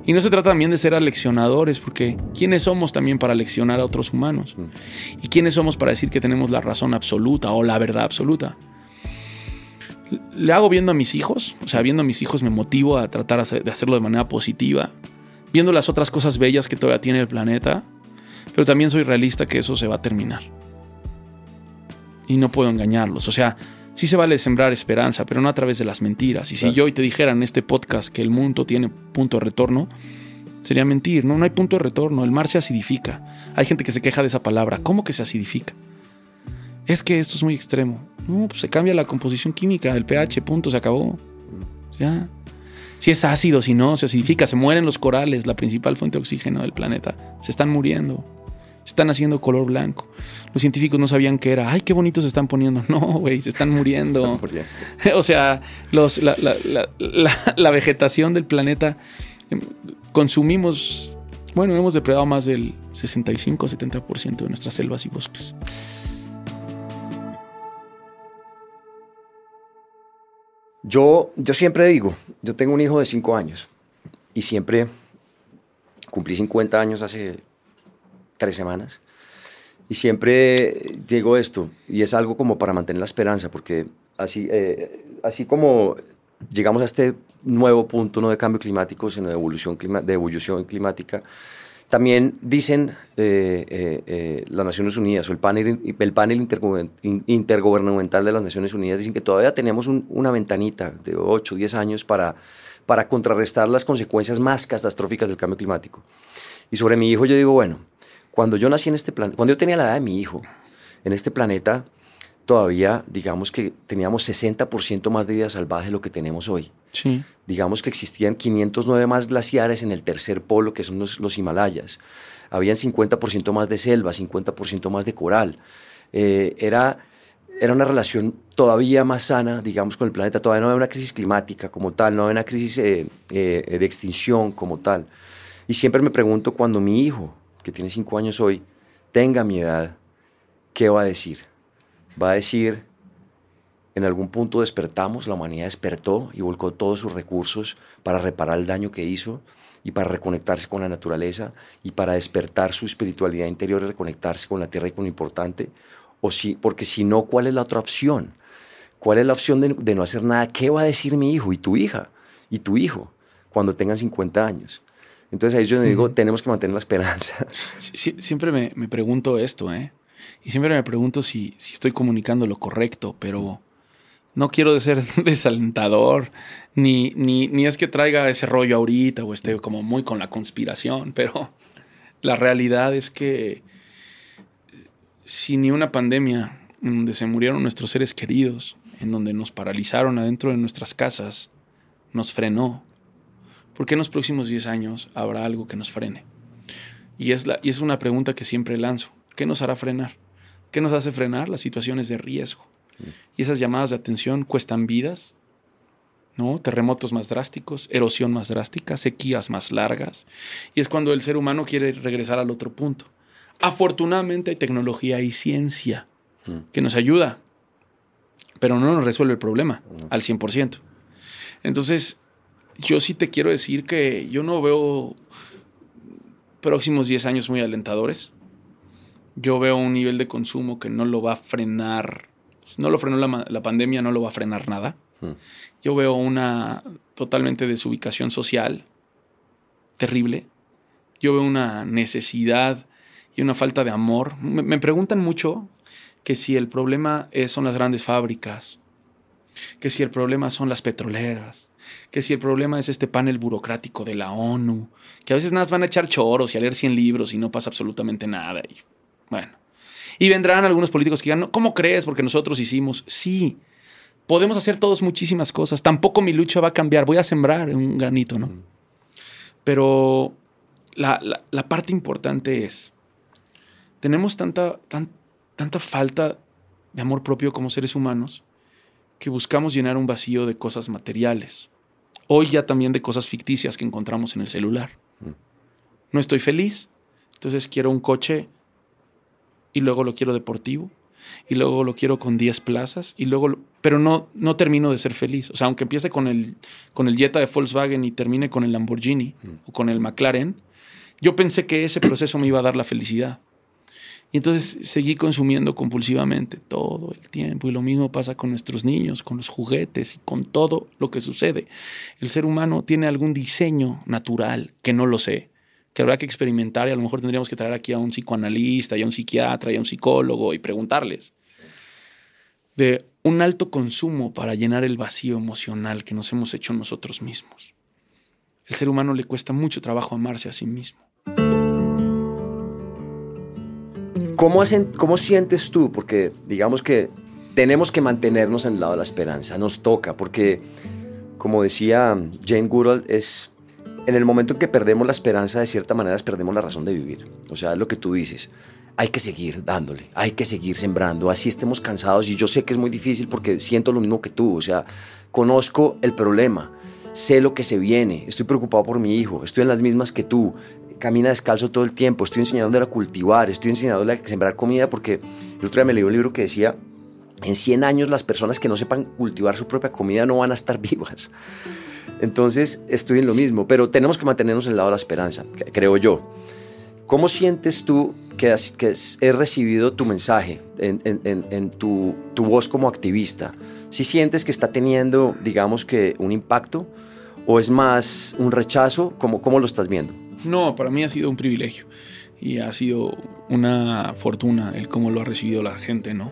y no se trata también de ser aleccionadores, porque ¿quiénes somos también para leccionar a otros humanos? Mm. ¿Y quiénes somos para decir que tenemos la razón absoluta o la verdad absoluta? Le hago viendo a mis hijos, o sea, viendo a mis hijos me motivo a tratar de hacerlo de manera positiva, viendo las otras cosas bellas que todavía tiene el planeta, pero también soy realista que eso se va a terminar. Y no puedo engañarlos, o sea, sí se vale sembrar esperanza, pero no a través de las mentiras. Y si yo hoy te dijera en este podcast que el mundo tiene punto de retorno, sería mentir. No, no hay punto de retorno. El mar se acidifica. Hay gente que se queja de esa palabra. ¿Cómo que se acidifica? Es que esto es muy extremo. No, pues se cambia la composición química, el pH, punto, se acabó. Ya. Si es ácido, si no, se acidifica, se mueren los corales, la principal fuente de oxígeno del planeta. Se están muriendo están haciendo color blanco. Los científicos no sabían qué era. Ay, qué bonitos se están poniendo. No, güey, se están muriendo. o sea, los, la, la, vegetación del planeta em, consumimos, bueno, hemos depredado más del 65-70% de nuestras selvas y bosques. Yo, yo siempre digo, yo tengo un hijo de 5 años y siempre cumplí 50 años hace tres semanas. Y siempre digo esto, y es algo como para mantener la esperanza, porque así, eh, así como llegamos a este nuevo punto, no de cambio climático, sino de evolución, de evolución climática, también dicen eh, eh, las Naciones Unidas o el panel, el panel intergubernamental de las Naciones Unidas, dicen que todavía tenemos una ventanita de 8 o 10 años para, para contrarrestar las consecuencias más catastróficas del cambio climático. Y sobre mi hijo yo digo, bueno, cuando yo nací en este planeta, cuando yo tenía la edad de mi hijo, en este planeta, todavía, digamos que teníamos 60% más de vida salvaje de lo que tenemos hoy. Sí. Digamos que existían 509 más glaciares en el tercer polo, que son los, Himalayas. Habían 50% más de selva, 50% más de coral. Eh, era, era una relación todavía más sana, digamos, con el planeta. Todavía no había una crisis climática como tal, no había una crisis eh, eh, de extinción como tal. Y siempre me pregunto cuando mi hijo que tiene cinco años hoy, tenga mi edad, ¿qué va a decir? Va a decir, en algún punto despertamos, la humanidad despertó y volcó todos sus recursos para reparar el daño que hizo y para reconectarse con la naturaleza y para despertar su espiritualidad interior y reconectarse con la tierra y con lo importante. O si, porque si no, ¿cuál es la otra opción? ¿Cuál es la opción de, de no hacer nada? ¿Qué va a decir mi hijo y tu hija y tu hijo cuando tengan 50 años? Entonces ahí yo digo, tenemos que mantener la esperanza. siempre me, pregunto esto, ¿eh? Y siempre me pregunto si, si, estoy comunicando lo correcto, pero no quiero ser desalentador, ni, ni, ni es que traiga ese rollo ahorita o esté como muy con la conspiración, pero la realidad es que si ni una pandemia en donde se murieron nuestros seres queridos, en donde nos paralizaron adentro de nuestras casas, nos frenó, ¿por qué en los próximos 10 años habrá algo que nos frene? Y es, la, y es una pregunta que siempre lanzo. ¿Qué nos hará frenar? ¿Qué nos hace frenar? Las situaciones de riesgo. Y esas llamadas de atención cuestan vidas, ¿no? Terremotos más drásticos, erosión más drástica, sequías más largas. Y es cuando el ser humano quiere regresar al otro punto. Afortunadamente hay tecnología y ciencia que nos ayuda, pero no nos resuelve el problema al 100%. Entonces, yo sí te quiero decir que yo no veo próximos 10 años muy alentadores. Yo veo un nivel de consumo que no lo va a frenar, no lo frenó la, pandemia, no lo va a frenar nada. Hmm. Yo veo una totalmente desubicación social terrible. Yo veo una necesidad y una falta de amor. Me, preguntan mucho que si el problema son las grandes fábricas, que si el problema son las petroleras, que si el problema es este panel burocrático de la ONU, que a veces nada más van a echar choros y a leer 100 libros y no pasa absolutamente nada. Y bueno. Y vendrán algunos políticos que digan, ¿cómo crees? Porque nosotros hicimos. Sí, podemos hacer todos muchísimas cosas. Tampoco mi lucha va a cambiar. Voy a sembrar un granito, ¿no? Pero la, parte importante es, tenemos tanta, tanta falta de amor propio como seres humanos que buscamos llenar un vacío de cosas materiales. Hoy ya también de cosas ficticias que encontramos en el celular. Mm. No estoy feliz, entonces quiero un coche y luego lo quiero deportivo y luego lo quiero con 10 plazas y luego pero no no termino de ser feliz. O sea, aunque empiece con el con el Jetta de Volkswagen y termine con el Lamborghini mm. o con el McLaren, yo pensé que ese proceso me iba a dar la felicidad. Y entonces seguí consumiendo compulsivamente todo el tiempo. Y lo mismo pasa con nuestros niños, con los juguetes y con todo lo que sucede. El ser humano tiene algún diseño natural que no lo sé, que habrá que experimentar y a lo mejor tendríamos que traer aquí a un psicoanalista y a un psiquiatra y a un psicólogo y preguntarles. De un alto consumo para llenar el vacío emocional que nos hemos hecho nosotros mismos. El ser humano le cuesta mucho trabajo amarse a sí mismo. ¿Cómo, ¿Cómo sientes tú? Porque digamos que tenemos que mantenernos en el lado de la esperanza, nos toca, porque como decía Jane Goodall, es en el momento en que perdemos la esperanza, de cierta manera perdemos la razón de vivir. O sea, es lo que tú dices. Hay que seguir dándole, hay que seguir sembrando, así estemos cansados y yo sé que es muy difícil porque siento lo mismo que tú, o sea, conozco el problema, sé lo que se viene, estoy preocupado por mi hijo, estoy en las mismas que tú, camina descalzo todo el tiempo, estoy enseñándole a cultivar, estoy enseñándole a sembrar comida porque el otro día me leí un libro que decía, en 100 años las personas que no sepan cultivar su propia comida no van a estar vivas. Entonces estoy en lo mismo, pero tenemos que mantenernos en el lado de la esperanza, creo yo. ¿Cómo sientes tú que, has, he recibido tu mensaje en, tu, tu, voz como activista? ¿Si sientes que está teniendo, digamos que, un impacto o es más un rechazo? ¿Cómo, cómo lo estás viendo? No, para mí ha sido un privilegio y ha sido una fortuna el cómo lo ha recibido la gente, ¿no?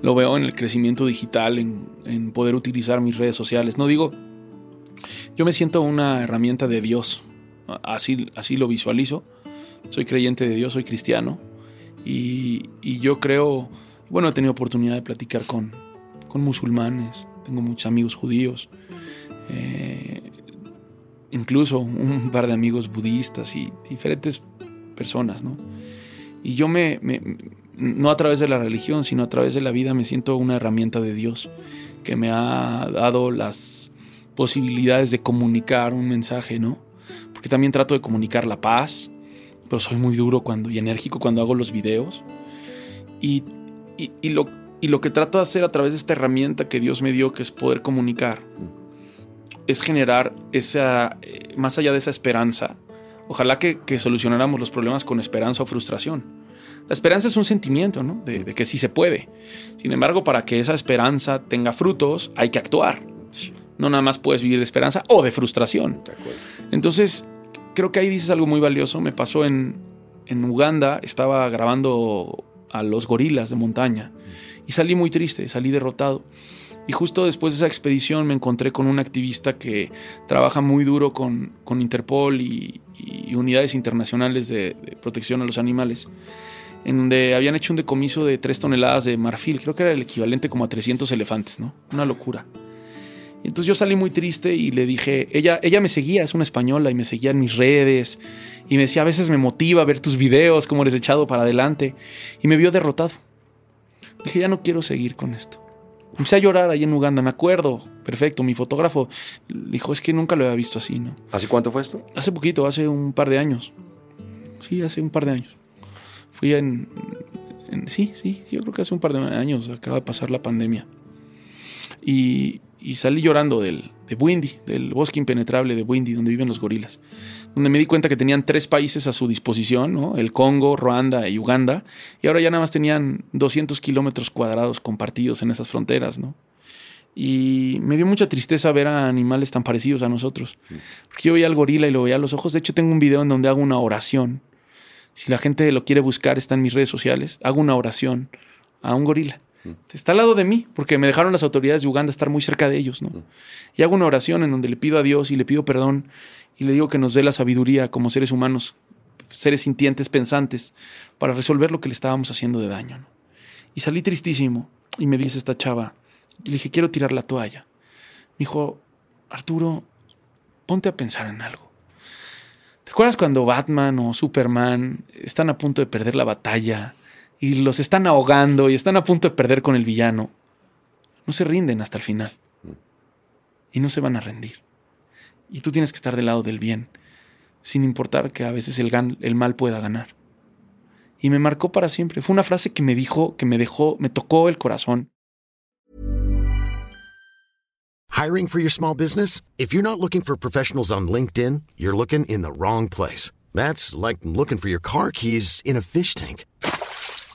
Lo veo en el crecimiento digital, en, en, poder utilizar mis redes sociales. No digo, yo me siento una herramienta de Dios, así, así lo visualizo. Soy creyente de Dios, soy cristiano y, y yo creo, bueno, he tenido oportunidad de platicar con, con musulmanes, tengo muchos amigos judíos. Eh, incluso un par de amigos budistas y diferentes personas, ¿no? Y yo me, no a través de la religión, sino a través de la vida, me siento una herramienta de Dios que me ha dado las posibilidades de comunicar un mensaje, ¿no? Porque también trato de comunicar la paz, pero soy muy duro cuando, y enérgico cuando hago los videos. Y, y, lo, y lo que trato de hacer a través de esta herramienta que Dios me dio, que es poder comunicar, es generar esa, eh, más allá de esa esperanza, ojalá que, solucionáramos los problemas con esperanza o frustración. La esperanza es un sentimiento, ¿no? De, que sí se puede. Sin embargo, para que esa esperanza tenga frutos, hay que actuar. No nada más puedes vivir de esperanza o de frustración. Entonces, creo que ahí dices algo muy valioso. Me pasó en, en Uganda, estaba grabando a los gorilas de montaña y salí muy triste, salí derrotado. Y justo después de esa expedición me encontré con un activista que trabaja muy duro con, con Interpol y, unidades internacionales de, protección a los animales, en donde habían hecho un decomiso de 3 toneladas de marfil, creo que era el equivalente como a 300 elefantes, ¿no? Una locura. Entonces yo salí muy triste y le dije, ella, ella me seguía, es una española y me seguía en mis redes y me decía, a veces me motiva ver tus videos, cómo eres echado para adelante y me vio derrotado. Dije, ya no quiero seguir con esto. Empecé a llorar ahí en Uganda, me acuerdo. Perfecto, mi fotógrafo dijo, es que nunca lo había visto así, ¿no? ¿Hace cuánto fue esto? Hace poquito, hace un par de años. Sí, hace un par de años. Fui en, sí, sí, yo creo que hace un par de años, acaba de pasar la pandemia. Y, y salí llorando del, de Windy, del bosque impenetrable de Windy, donde viven los gorilas donde me di cuenta que tenían tres países a su disposición, ¿no? el Congo, Ruanda y Uganda, y ahora ya nada más tenían 200 kilómetros cuadrados compartidos en esas fronteras. ¿no? Y me dio mucha tristeza ver a animales tan parecidos a nosotros. Porque yo veía al gorila y lo veía a los ojos. De hecho, tengo un video en donde hago una oración. Si la gente lo quiere buscar, está en mis redes sociales. Hago una oración a un gorila. Está al lado de mí, porque me dejaron las autoridades de Uganda estar muy cerca de ellos, ¿no? Y hago una oración en donde le pido a Dios y le pido perdón y le digo que nos dé la sabiduría como seres humanos, seres sintientes, pensantes, para resolver lo que le estábamos haciendo de daño. ¿no? Y salí tristísimo y me dice esta chava, y le dije, quiero tirar la toalla. Me dijo, Arturo, ponte a pensar en algo. ¿Te acuerdas cuando Batman o Superman están a punto de perder la batalla y los están ahogando y están a punto de perder con el villano? No se rinden hasta el final. Y no se van a rendir. Y tú tienes que estar del lado del bien, sin importar que a veces el, el mal pueda ganar. Y me marcó para siempre. Fue una frase que me dijo, que me dejó, me tocó el corazón. Hiring for your small business? If you're not looking for professionals on LinkedIn, you're looking in the wrong place. That's like looking for your car keys in a fish tank.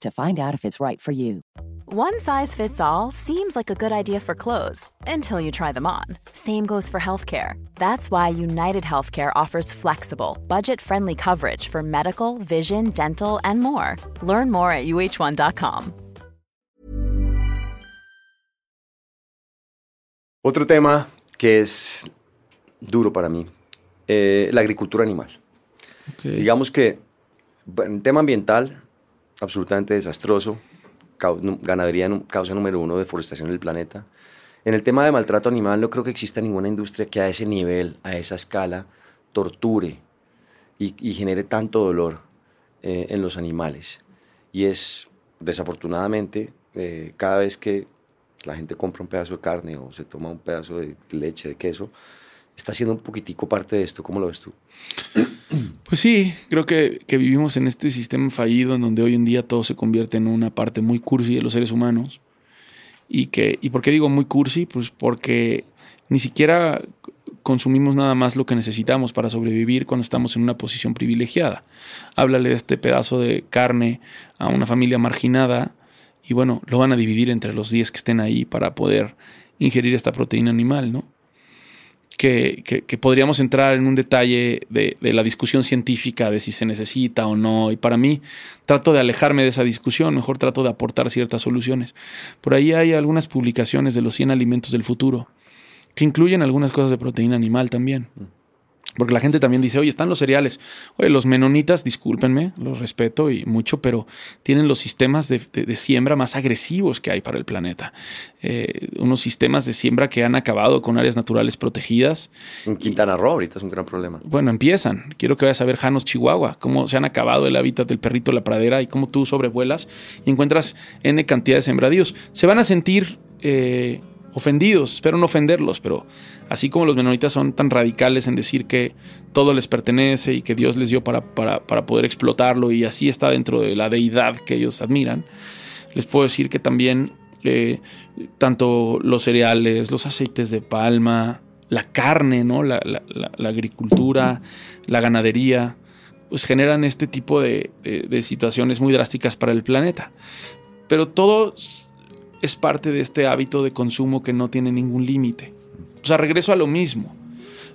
to find out if it's right for you. One size fits all seems like a good idea for clothes until you try them on. Same goes for healthcare. That's why United Healthcare offers flexible, budget friendly coverage for medical, vision, dental, and more. Learn more at uh1.com. Otro tema que es duro para mí, eh, la agricultura animal. Okay. Digamos que en tema ambiental, absolutamente desastroso, ganadería causa número uno de deforestación del planeta. En el tema de maltrato animal no creo que exista ninguna industria que a ese nivel, a esa escala, torture y, y genere tanto dolor eh, en los animales. Y es, desafortunadamente, eh, cada vez que la gente compra un pedazo de carne o se toma un pedazo de leche, de queso, está siendo un poquitico parte de esto. ¿Cómo lo ves tú? Pues sí, creo que, vivimos en este sistema fallido en donde hoy en día todo se convierte en una parte muy cursi de los seres humanos. Y, que, ¿Y por qué digo muy cursi? Pues porque ni siquiera consumimos nada más lo que necesitamos para sobrevivir cuando estamos en una posición privilegiada. Háblale de este pedazo de carne a una familia marginada y bueno, lo van a dividir entre los 10 que estén ahí para poder ingerir esta proteína animal, ¿no? Que, que, que, podríamos entrar en un detalle de, de, la discusión científica de si se necesita o no. Y para mí trato de alejarme de esa discusión, mejor trato de aportar ciertas soluciones. Por ahí hay algunas publicaciones de los 100 alimentos del futuro que incluyen algunas cosas de proteína animal también. Porque la gente también dice, oye, están los cereales. Oye, los menonitas, discúlpenme, los respeto y mucho, pero tienen los sistemas de, de, de siembra más agresivos que hay para el planeta. Eh, unos sistemas de siembra que han acabado con áreas naturales protegidas. En Quintana Roo ahorita es un gran problema. Bueno, empiezan. Quiero que vayas a ver Janos, Chihuahua, cómo se han acabado el hábitat del perrito la pradera y cómo tú sobrevuelas y encuentras N cantidad de sembradíos. Se van a sentir... Eh, ofendidos, espero no ofenderlos, pero así como los menonitas son tan radicales en decir que todo les pertenece y que Dios les dio para, para, para, poder explotarlo y así está dentro de la deidad que ellos admiran, les puedo decir que también eh, tanto los cereales, los aceites de palma, la carne, ¿no? la, agricultura, la ganadería, pues generan este tipo de, de situaciones muy drásticas para el planeta. Pero todo es parte de este hábito de consumo que no tiene ningún límite. O sea, regreso a lo mismo.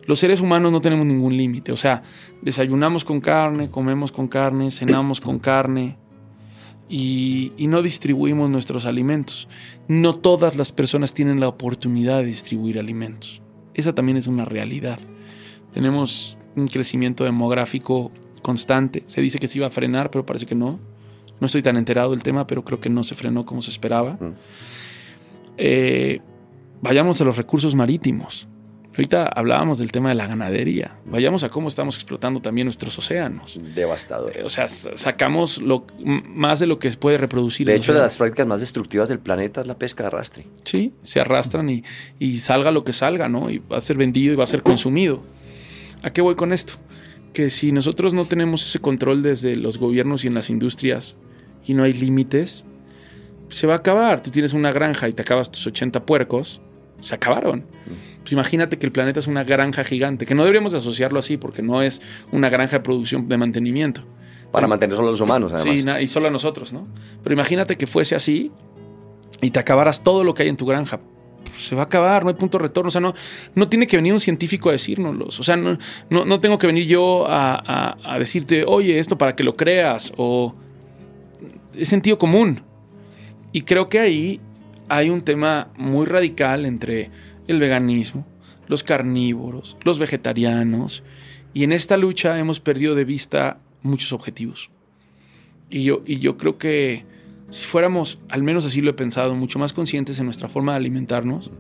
Los seres humanos no tenemos ningún límite. O sea, desayunamos con carne, comemos con carne, cenamos con carne y, y no distribuimos nuestros alimentos. No todas las personas tienen la oportunidad de distribuir alimentos. Esa también es una realidad. Tenemos un crecimiento demográfico constante. Se dice que se iba a frenar, pero parece que no. No estoy tan enterado del tema, pero creo que no se frenó como se esperaba. Mm. Eh, vayamos a los recursos marítimos. Ahorita hablábamos del tema de la ganadería. Vayamos a cómo estamos explotando también nuestros océanos. Devastador. Eh, O sea, sacamos lo, más de lo que se puede reproducir. De hecho, de las prácticas más destructivas del planeta es la pesca de arrastre. Sí, se arrastran y, y salga lo que salga, ¿no? Y va a ser vendido y va a ser consumido. ¿A qué voy con esto? Que si nosotros no tenemos ese control desde los gobiernos y en las industrias y no hay límites, se va a acabar. Tú tienes una granja y te acabas tus 80 puercos, se acabaron. Pues imagínate que el planeta es una granja gigante, que no deberíamos asociarlo así porque no es una granja de producción de mantenimiento. Para mantener solo a los humanos, además. Sí, y solo a nosotros, ¿no? Pero imagínate que fuese así y te acabaras todo lo que hay en tu granja. Pues se va a acabar, no hay punto de retorno. O sea, no, no tiene que venir un científico a decírnoslos. O sea, no, no, no tengo que venir yo a, a- a decirte, oye, esto para que lo creas. O es sentido común. Y creo que ahí hay un tema muy radical entre el veganismo, los carnívoros, los vegetarianos. Y en esta lucha hemos perdido de vista muchos objetivos. Y yo, y yo creo que si fuéramos, al menos así lo he pensado, mucho más conscientes en nuestra forma de alimentarnos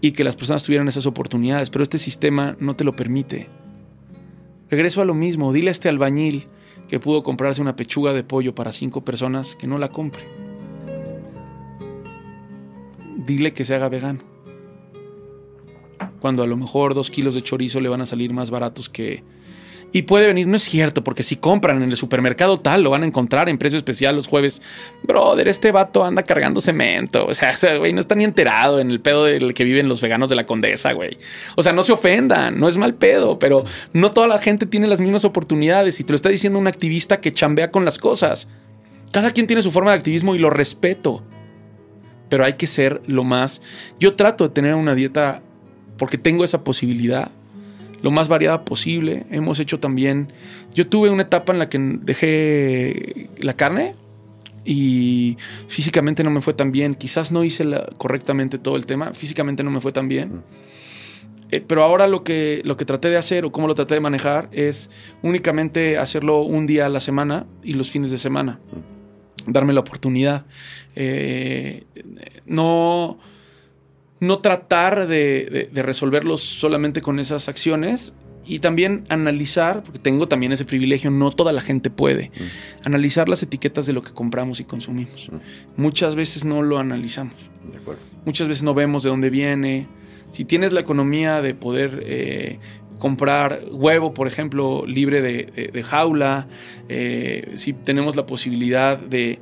y que las personas tuvieran esas oportunidades, pero este sistema no te lo permite. Regreso a lo mismo, dile a este albañil que pudo comprarse una pechuga de pollo para cinco personas que no la compre. Dile que se haga vegano. Cuando a lo mejor dos kilos de chorizo le van a salir más baratos que, y puede venir, no es cierto, porque si compran en el supermercado tal, lo van a encontrar en precio especial los jueves. Brother, este vato anda cargando cemento. O sea, güey no está ni enterado en el pedo del que viven los veganos de la condesa, güey. O sea, no se ofendan, no es mal pedo, pero no toda la gente tiene las mismas oportunidades. Y te lo está diciendo un activista que chambea con las cosas. Cada quien tiene su forma de activismo y lo respeto. Pero hay que ser lo más. Yo trato de tener una dieta porque tengo esa posibilidad lo más variada posible. Hemos hecho también. Yo tuve una etapa en la que dejé la carne y físicamente no me fue tan bien. Quizás no hice la- correctamente todo el tema. Físicamente no me fue tan bien. Eh, pero ahora lo que, lo que traté de hacer o cómo lo traté de manejar es únicamente hacerlo un día a la semana y los fines de semana. Darme la oportunidad. Eh, no no tratar de, de- de resolverlos solamente con esas acciones y también analizar, porque tengo también ese privilegio, no toda la gente puede, analizar las etiquetas de lo que compramos y consumimos. Muchas veces no lo analizamos, De acuerdo. muchas veces no vemos de dónde viene. Si tienes la economía de poder eh, comprar huevo, por ejemplo, libre de, de- de jaula, eh, si tenemos la posibilidad de...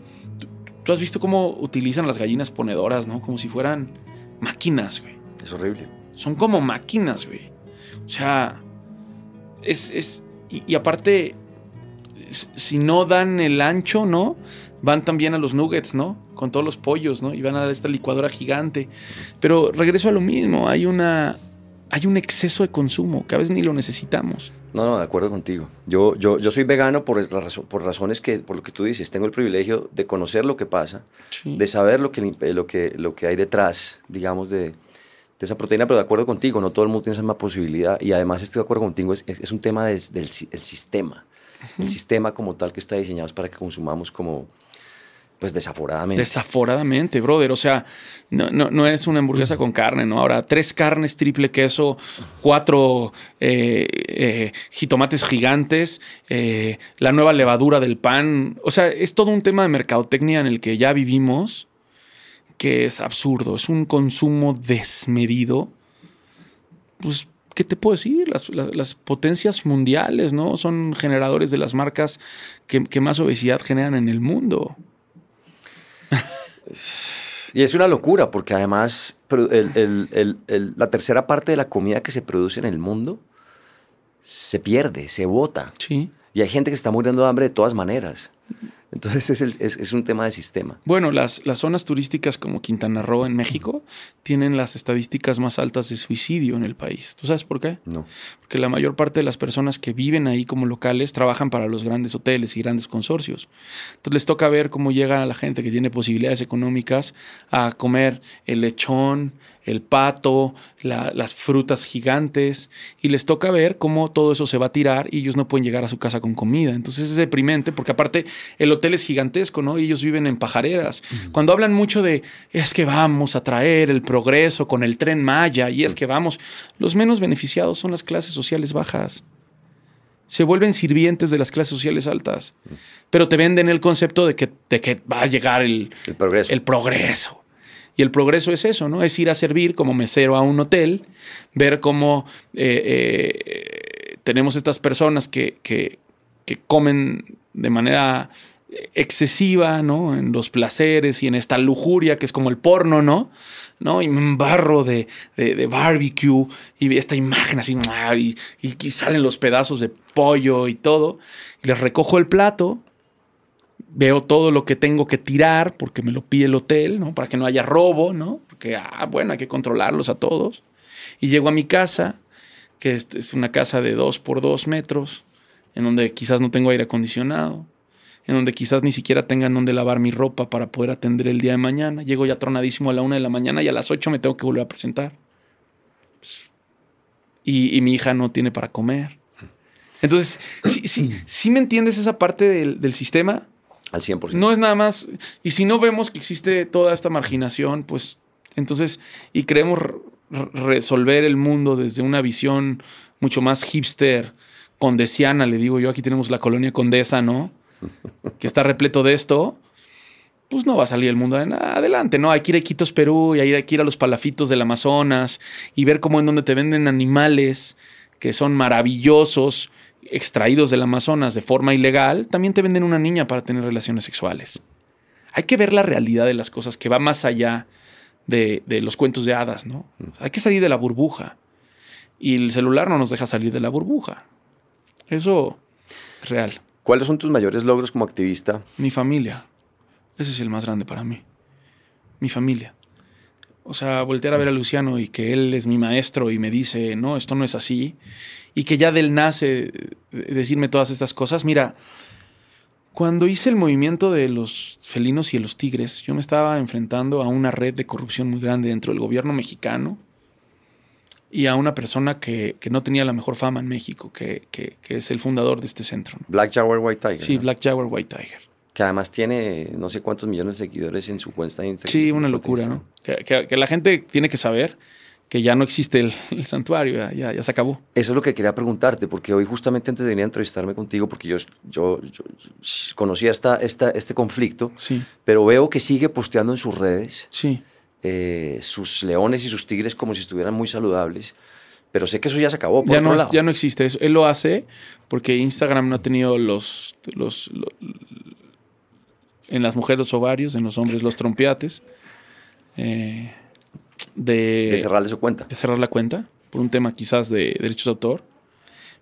tú- has visto cómo utilizan las gallinas ponedoras, ¿no? Como si fueran máquinas, güey. Es horrible. Son como máquinas, güey. O sea, es. es y, y aparte, si no dan el ancho, ¿no? Van también a los nuggets, ¿no? Con todos los pollos, ¿no? Y van a esta licuadora gigante. Pero regreso a lo mismo. Hay una. Hay un exceso de consumo que a veces ni lo necesitamos. No, no, de acuerdo contigo. Yo, yo, yo soy vegano por, la razón, por razones que, por lo que tú dices, tengo el privilegio de conocer lo que pasa, Sí. de saber lo que, lo, que, lo que hay detrás, digamos, de, de esa proteína, pero de acuerdo contigo, no todo el mundo tiene esa misma posibilidad y además estoy de acuerdo contigo, es, es, es un tema del si- el sistema, el sistema como tal que está diseñado es para que consumamos como, pues desaforadamente. Desaforadamente, brother. O sea, no, no, no es una hamburguesa con carne, ¿no? Ahora, tres carnes, triple queso, cuatro eh, eh, jitomates gigantes, eh, la nueva levadura del pan. O sea, es todo un tema de mercadotecnia en el que ya vivimos que es absurdo. Es un consumo desmedido. Pues, ¿qué te puedo decir? Las, las- las potencias mundiales, ¿no? Son generadores de las marcas que, que más obesidad generan en el mundo. Y es una locura porque además la tercera parte de la comida que se produce en el mundo se pierde, se bota. Sí. Y hay gente que está muriendo de hambre de todas maneras. Entonces es, el- es- es un tema de sistema. Bueno, las, las zonas turísticas como Quintana Roo en México tienen las estadísticas más altas de suicidio en el país. ¿Tú sabes por qué? No. Porque la mayor parte de las personas que viven ahí como locales trabajan para los grandes hoteles y grandes consorcios. Entonces les toca ver cómo llega a la gente que tiene posibilidades económicas a comer el lechón, el pato, la- las frutas gigantes, y les toca ver cómo todo eso se va a tirar y ellos no pueden llegar a su casa con comida. Entonces es deprimente porque aparte el hotel es gigantesco, ¿no? Y ellos viven en pajareras. Cuando hablan mucho de es que vamos a traer el progreso con el tren Maya y es que vamos, los menos beneficiados son las clases sociales bajas. Se vuelven sirvientes de las clases sociales altas, pero te venden el concepto de que, de que va a llegar el, El progreso. el progreso. Y el progreso es eso, ¿no? Es ir a servir como mesero a un hotel, ver cómo eh, eh, tenemos estas personas que, que- que comen de manera excesiva, ¿no? En los placeres y en esta lujuria que es como el porno, ¿no? ¿No? Y me embarro de, de- barbecue y esta imagen así, y, y salen los pedazos de pollo y todo. Y les recojo el plato veo todo lo que tengo que tirar porque me lo pide el hotel, ¿no? Para que no haya robo, ¿no? Porque, ah, bueno, hay que controlarlos a todos. Y llego a mi casa, que es, una casa de dos por dos metros, en donde quizás no tengo aire acondicionado, en donde quizás ni siquiera tengan donde lavar mi ropa para poder atender el día de mañana. Llego ya tronadísimo a la una de la mañana y a las ocho me tengo que volver a presentar. Y, y mi hija no tiene para comer. Entonces, sí, sí me entiendes esa parte del, del sistema. Al 100%. No es nada más. Y si no vemos que existe toda esta marginación, pues entonces, y queremos re- resolver el mundo desde una visión mucho más hipster, condesiana, le digo yo, aquí tenemos la colonia condesa, ¿no? Que está repleto de esto. Pues no va a salir el mundo adelante, ¿no? Hay que ir a Iquitos, Perú, y hay que ir a los palafitos del Amazonas y ver cómo en donde te venden animales que son maravillosos, extraídos del Amazonas de forma ilegal, también te venden una niña para tener relaciones sexuales. Hay que ver la realidad de las cosas que va más allá de, de los cuentos de hadas, ¿no? Hay que salir de la burbuja. Y el celular no nos deja salir de la burbuja. Eso es real. ¿Cuáles son tus mayores logros como activista? Mi familia. Ese es el más grande para mí. Mi familia. O sea, voltear a ver a Luciano y que él es mi maestro y me dice, no, esto no es así. Y que ya del nace eh, decirme todas estas cosas. Mira, cuando hice el movimiento de los felinos y de los tigres, yo me estaba enfrentando a una red de corrupción muy grande dentro del gobierno mexicano y a una persona que, que no tenía la mejor fama en México, que, que- que es el fundador de este centro. ¿no? Black Jaguar White Tiger. Sí, ¿no? Black Jaguar White Tiger. Que además tiene no sé cuántos millones de seguidores en su cuenta de Instagram. Sí, una locura, ¿no? Que la gente tiene que saber que ya no existe el, el santuario, ya, ya- ya se acabó. Eso es lo que quería preguntarte, porque hoy justamente antes de venir a entrevistarme contigo, porque yo, yo, yo conocía esta, esta, este conflicto, Sí, pero veo que sigue posteando en sus redes sí. eh, sus leones y sus tigres como si estuvieran muy saludables, pero sé que eso ya se acabó. Por Ya otro no, lado. ya no existe eso. Él lo hace porque Instagram no ha tenido los, los, lo- en las mujeres los ovarios, en los hombres los trompiates, eh, de, de cerrarle su cuenta. de cerrar la cuenta por un tema quizás de derechos de autor,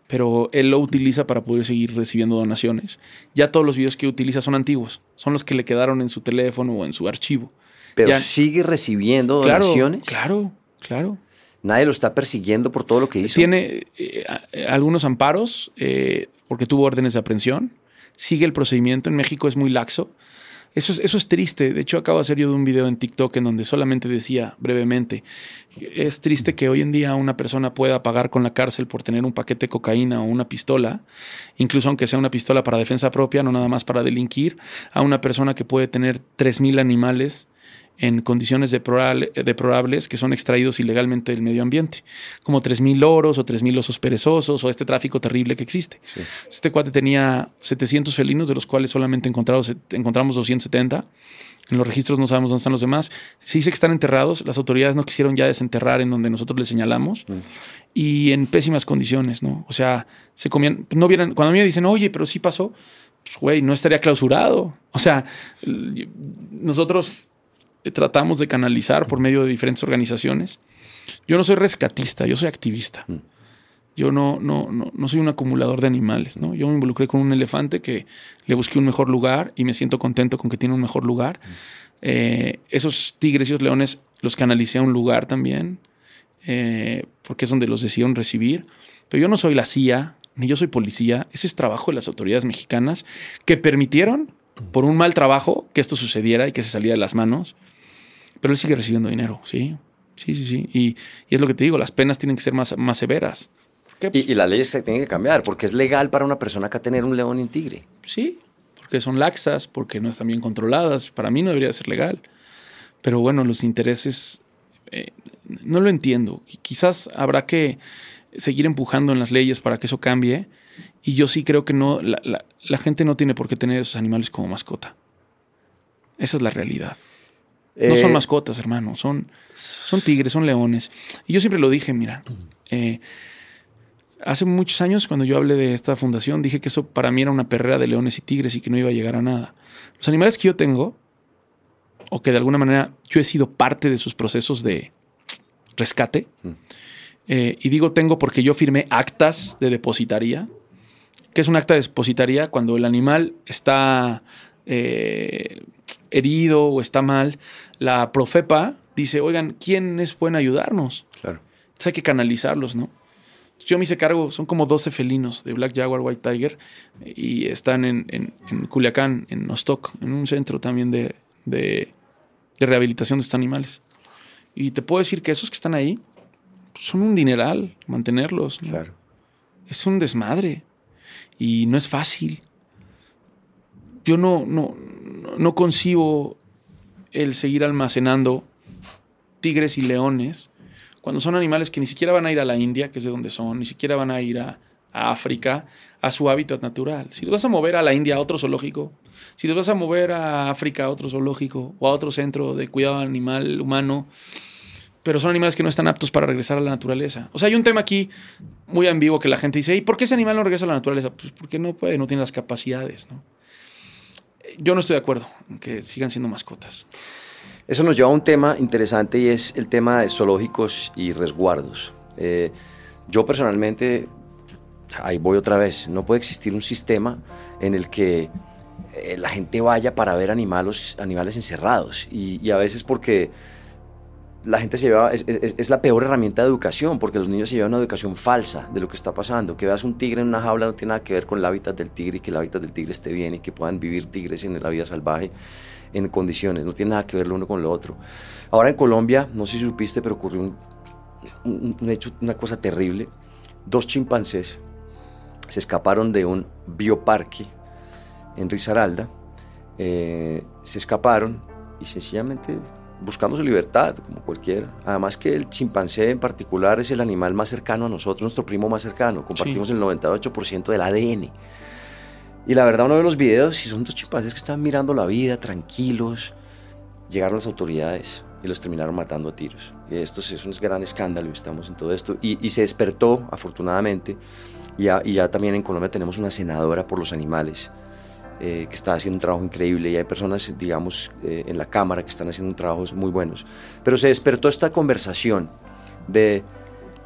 pero él lo utiliza para poder seguir recibiendo donaciones. Ya todos los videos que utiliza son antiguos, son los que le quedaron en su teléfono o en su archivo. Pero ya- sigue recibiendo Claro, donaciones. claro, claro. Nadie lo está persiguiendo por todo lo que hizo. Tiene eh, algunos amparos eh, porque tuvo órdenes de aprehensión. Sigue el procedimiento. En México es muy laxo. Eso es, eso es triste. De hecho, acabo de hacer yo de un video en TikTok en donde solamente decía brevemente, es triste que hoy en día una persona pueda pagar con la cárcel por tener un paquete de cocaína o una pistola, incluso aunque sea una pistola para defensa propia, no nada más para delinquir, a una persona que puede tener 3.000 animales en condiciones deplorable- deplorables que son extraídos ilegalmente del medio ambiente, como 3.000 loros o 3.000 osos perezosos o este tráfico terrible que existe. Este cuate tenía 700 felinos, de los cuales solamente encontramos, encontramos 270. En los registros no sabemos dónde están los demás. Se dice que están enterrados. Las autoridades no quisieron ya desenterrar en donde nosotros les señalamos. Y en pésimas condiciones, ¿no? O sea, se comían... No vieran... Cuando a mí me dicen, oye, pero sí pasó, pues, güey, no estaría clausurado. O sea, nosotros tratamos de canalizar por medio de diferentes organizaciones. Yo no soy rescatista, yo soy activista. Yo no, no, no, no soy un acumulador de animales, ¿no? Yo me involucré con un elefante que le busqué un mejor lugar y me siento contento con que tiene un mejor lugar. Eh, esos tigres y esos leones los canalicé a un lugar también, eh, porque es donde los decidieron recibir. Pero yo no soy la CIA, ni yo soy policía. Ese es trabajo de las autoridades mexicanas que permitieron, por un mal trabajo, que esto sucediera y que se saliera de las manos. Pero él sigue recibiendo dinero, ¿sí? Sí, sí, sí. Y, y es lo que te digo, las penas tienen que ser más, más severas. Y, y las leyes se tienen que cambiar, porque es legal para una persona acá tener un león y un tigre. Sí, porque son laxas, porque no están bien controladas. Para mí no debería ser legal. Pero bueno, los intereses eh, no lo entiendo. Qu- Quizás habrá que seguir empujando en las leyes para que eso cambie. Y yo sí creo que no, la, la- la gente no tiene por qué tener esos animales como mascota. Esa es la realidad. No Eh, son mascotas, hermano. Son, son tigres, son leones. Y yo siempre lo dije, mira. eh, hace muchos años, cuando yo hablé de esta fundación, dije que eso para mí era una perrera de leones y tigres y que no iba a llegar a nada. Los animales que yo tengo, o que de alguna manera yo he sido parte de sus procesos de rescate, eh, y digo tengo porque yo firmé actas de depositaría. ¿Qué es un acta de depositaría? Cuando el animal está eh, herido o está mal, la Profepa dice, oigan, ¿quiénes pueden ayudarnos? Claro. Entonces hay que canalizarlos, ¿no? Yo me hice cargo, son como 12 felinos de Black Jaguar, White Tiger, y están en, en- en Culiacán, en Nostoc, en un centro también de, de- de rehabilitación de estos animales. Y te puedo decir que esos que están ahí pues, son un dineral mantenerlos. ¿no? Claro. Es un desmadre y no es fácil. Yo no, no, no- concibo el seguir almacenando tigres y leones cuando son animales que ni siquiera van a ir a la India, que es de donde son, ni siquiera van a ir a, a África, a su hábitat natural. Si los vas a mover a la India a otro zoológico, si los vas a mover a África a otro zoológico o a otro centro de cuidado animal humano, pero son animales que no están aptos para regresar a la naturaleza. O sea, hay un tema aquí muy ambiguo que la gente dice, ¿y por qué ese animal no regresa a la naturaleza? Pues porque no puede, no tiene las capacidades, ¿no? Yo no estoy de acuerdo en que sigan siendo mascotas. Eso nos lleva a un tema interesante y es el tema de zoológicos y resguardos. Eh, yo personalmente, ahí voy otra vez, no puede existir un sistema en el que eh, la gente vaya para ver animales, animales encerrados. Y, y a veces porque la gente se lleva, es, la peor herramienta de educación, porque los niños se llevan una educación falsa de lo que está pasando. Que veas un tigre en una jaula no tiene nada que ver con el hábitat del tigre y que el hábitat del tigre esté bien y que puedan vivir tigres en la vida salvaje en condiciones, no tiene nada que ver lo uno con lo otro. Ahora en Colombia, no sé si supiste, pero ocurrió un hecho, una cosa terrible. Dos chimpancés se escaparon de un bioparque en Risaralda, eh, se escaparon y sencillamente buscando su libertad, como cualquiera. Además que el chimpancé en particular es el animal más cercano a nosotros, nuestro primo más cercano. Compartimos el 98% del ADN. Y la verdad uno ve los videos y son dos chimpancés que están mirando la vida tranquilos. Llegaron las autoridades y los terminaron matando a tiros. Y esto es un gran escándalo estamos en todo esto. Y, y se despertó, afortunadamente, y ya, y ya también en Colombia tenemos una senadora por los animales eh, que está haciendo un trabajo increíble y hay personas, digamos, eh, en la Cámara que están haciendo trabajos muy buenos. Pero se despertó esta conversación de,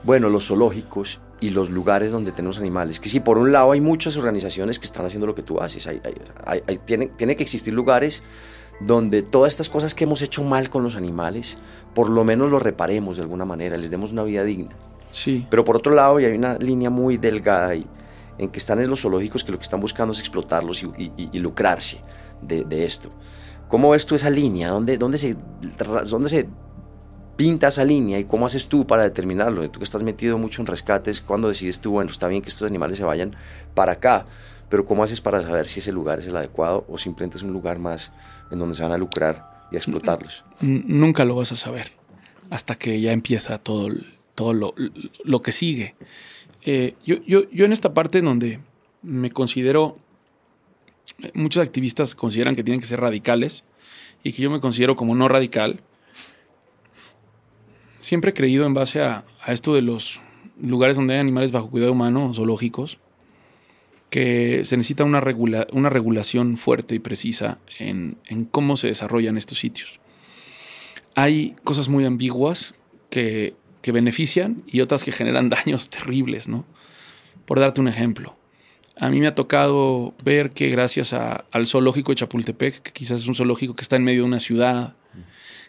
bueno, los zoológicos y los lugares donde tenemos animales. Que sí, por un lado hay muchas organizaciones que están haciendo lo que tú haces. Hay, hay- hay- hay- tiene, tiene que existir lugares donde todas estas cosas que hemos hecho mal con los animales, por lo menos los reparemos de alguna manera, les demos una vida digna. Sí. Pero por otro lado, y hay una línea muy delgada ahí, en que están en los zoológicos que lo que están buscando es explotarlos y, lucrarse de, esto. ¿Cómo ves tú esa línea? ¿Dónde, dónde, se, ¿Dónde se pinta esa línea y cómo haces tú para determinarlo? Tú que estás metido mucho en rescates, cuando decides tú, bueno, está bien que estos animales se vayan para acá, pero ¿cómo haces para saber si ese lugar es el adecuado o simplemente es un lugar más en donde se van a lucrar y a explotarlos? Nunca lo vas a saber hasta que ya empieza todo, todo lo, lo que sigue. Eh, yo, yo, yo en esta parte en donde me considero, eh, muchos activistas consideran que tienen que ser radicales y que yo me considero como no radical. Siempre he creído en base a, a esto de los lugares donde hay animales bajo cuidado humano, zoológicos, que se necesita una, regula- una regulación fuerte y precisa en, en cómo se desarrollan estos sitios. Hay cosas muy ambiguas que que benefician y otras que generan daños terribles, ¿no? Por darte un ejemplo. A mí me ha tocado ver que gracias al zoológico de Chapultepec, que quizás es un zoológico que está en medio de una ciudad,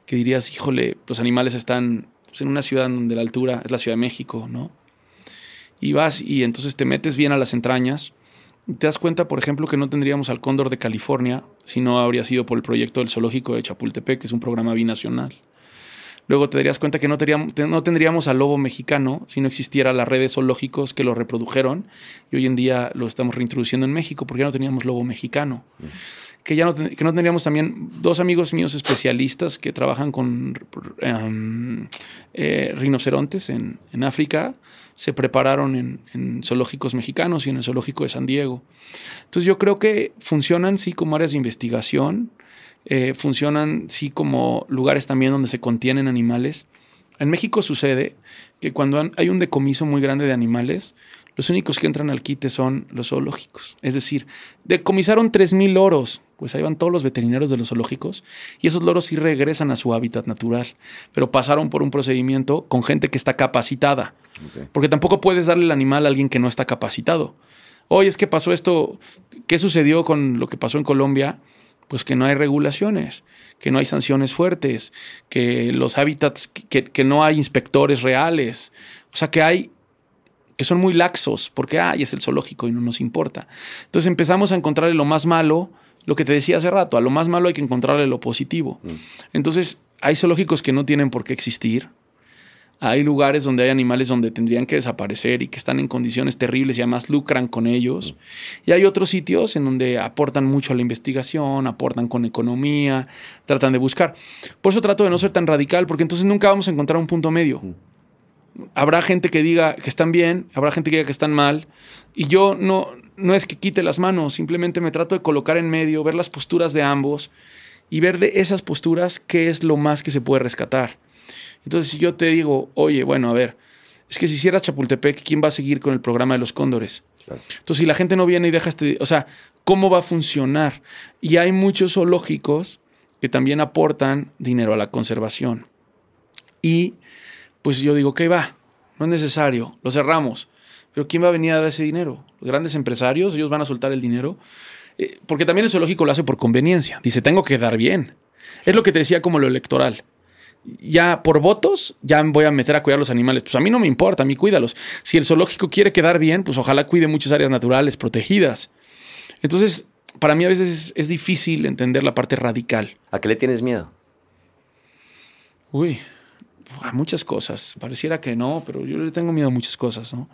que dirías, híjole, los animales están pues, en una ciudad donde la altura es la Ciudad de México, ¿no? Y vas y entonces te metes bien a las entrañas y te das cuenta, por ejemplo, que no tendríamos al cóndor de California si no habría sido por el proyecto del zoológico de Chapultepec, que es un programa binacional. Luego te darías cuenta que no tendríamos, no tendríamos al lobo mexicano si no existiera las redes zoológicos que lo reprodujeron y hoy en día lo estamos reintroduciendo en México porque ya no teníamos lobo mexicano. Que ya no, que no tendríamos también dos amigos míos especialistas que trabajan con em, eh, rinocerontes en, en, África, se prepararon en, en, zoológicos mexicanos y en el zoológico de San Diego. Entonces yo creo que funcionan sí como áreas de investigación, eh, funcionan sí como lugares también donde se contienen animales. En México sucede que cuando hay un decomiso muy grande de animales, los únicos que entran al quite son los zoológicos. Es decir, decomisaron 3.000 loros, pues ahí van todos los veterinarios de los zoológicos, y esos loros sí regresan a su hábitat natural, pero pasaron por un procedimiento con gente que está capacitada, porque tampoco puedes darle el animal a alguien que no está capacitado. Oye, es que pasó esto, ¿qué sucedió con lo que pasó en Colombia? Pues que no hay regulaciones, que no hay sanciones fuertes, que los hábitats, que, no hay inspectores reales. O sea, que hay que son muy laxos, porque ay, es el zoológico y no nos importa. Entonces empezamos a encontrarle lo más malo, lo que te decía hace rato, a lo más malo hay que encontrarle lo positivo. Mm. Entonces, hay zoológicos que no tienen por qué existir, hay lugares donde hay animales donde tendrían que desaparecer y que están en condiciones terribles y además lucran con ellos. Y hay otros sitios en donde aportan mucho a la investigación, aportan con economía, tratan de buscar. Por eso trato de no ser tan radical, porque entonces nunca vamos a encontrar un punto medio. Habrá gente que diga que están bien, habrá gente que diga que están mal. Y yo no, no es que quite las manos, simplemente me trato de colocar en medio, ver las posturas de ambos y ver de esas posturas qué es lo más que se puede rescatar. Entonces, si yo te digo, oye, bueno, a ver, es que si hicieras Chapultepec, ¿quién va a seguir con el programa de los cóndores? Entonces, si la gente no viene y deja este, o sea, ¿cómo va a funcionar? Y hay muchos zoológicos que también aportan dinero a la conservación. Y pues yo digo, ¿qué va? No es necesario, lo cerramos. Pero ¿quién va a venir a dar ese dinero? Los grandes empresarios, ellos van a soltar el dinero. Eh, porque también el zoológico lo hace por conveniencia. Dice, tengo que dar bien. Es lo que te decía como lo electoral ya por votos, ya voy a meter a cuidar los animales. Pues a mí no me importa, a mí cuídalos. Si el zoológico quiere quedar bien, pues ojalá cuide muchas áreas naturales protegidas. Entonces, para mí a veces es, difícil entender la parte radical. ¿A qué le tienes miedo? Uy, a muchas cosas. Pareciera que no, pero yo le tengo miedo a muchas cosas, ¿no?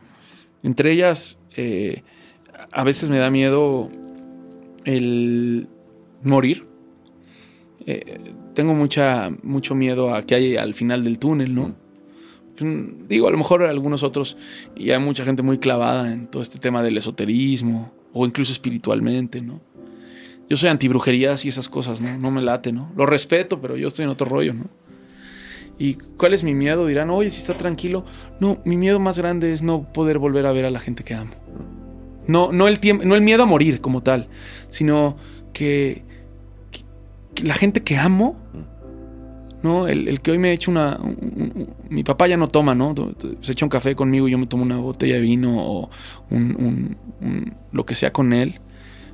Entre ellas, eh, a veces me da miedo el morir. Eh, tengo mucha, mucho miedo a que hay al final del túnel, ¿no? Mm, digo, a lo mejor algunos otros, y hay mucha gente muy clavada en todo este tema del esoterismo, o incluso espiritualmente, ¿no? Yo soy antibrujerías y esas cosas, ¿no? No me late, ¿no? Lo respeto, pero yo estoy en otro rollo, ¿no? ¿Y cuál es mi miedo? Dirán, oye, si está tranquilo. No, mi miedo más grande es no poder volver a ver a la gente que amo. No, no, el, no el miedo a morir como tal, sino que la gente que amo, ¿no? El, que hoy me ha hecho una... mi papá ya no toma, ¿no? Se echa un café conmigo y yo me tomo una botella de vino o un, lo que sea con él.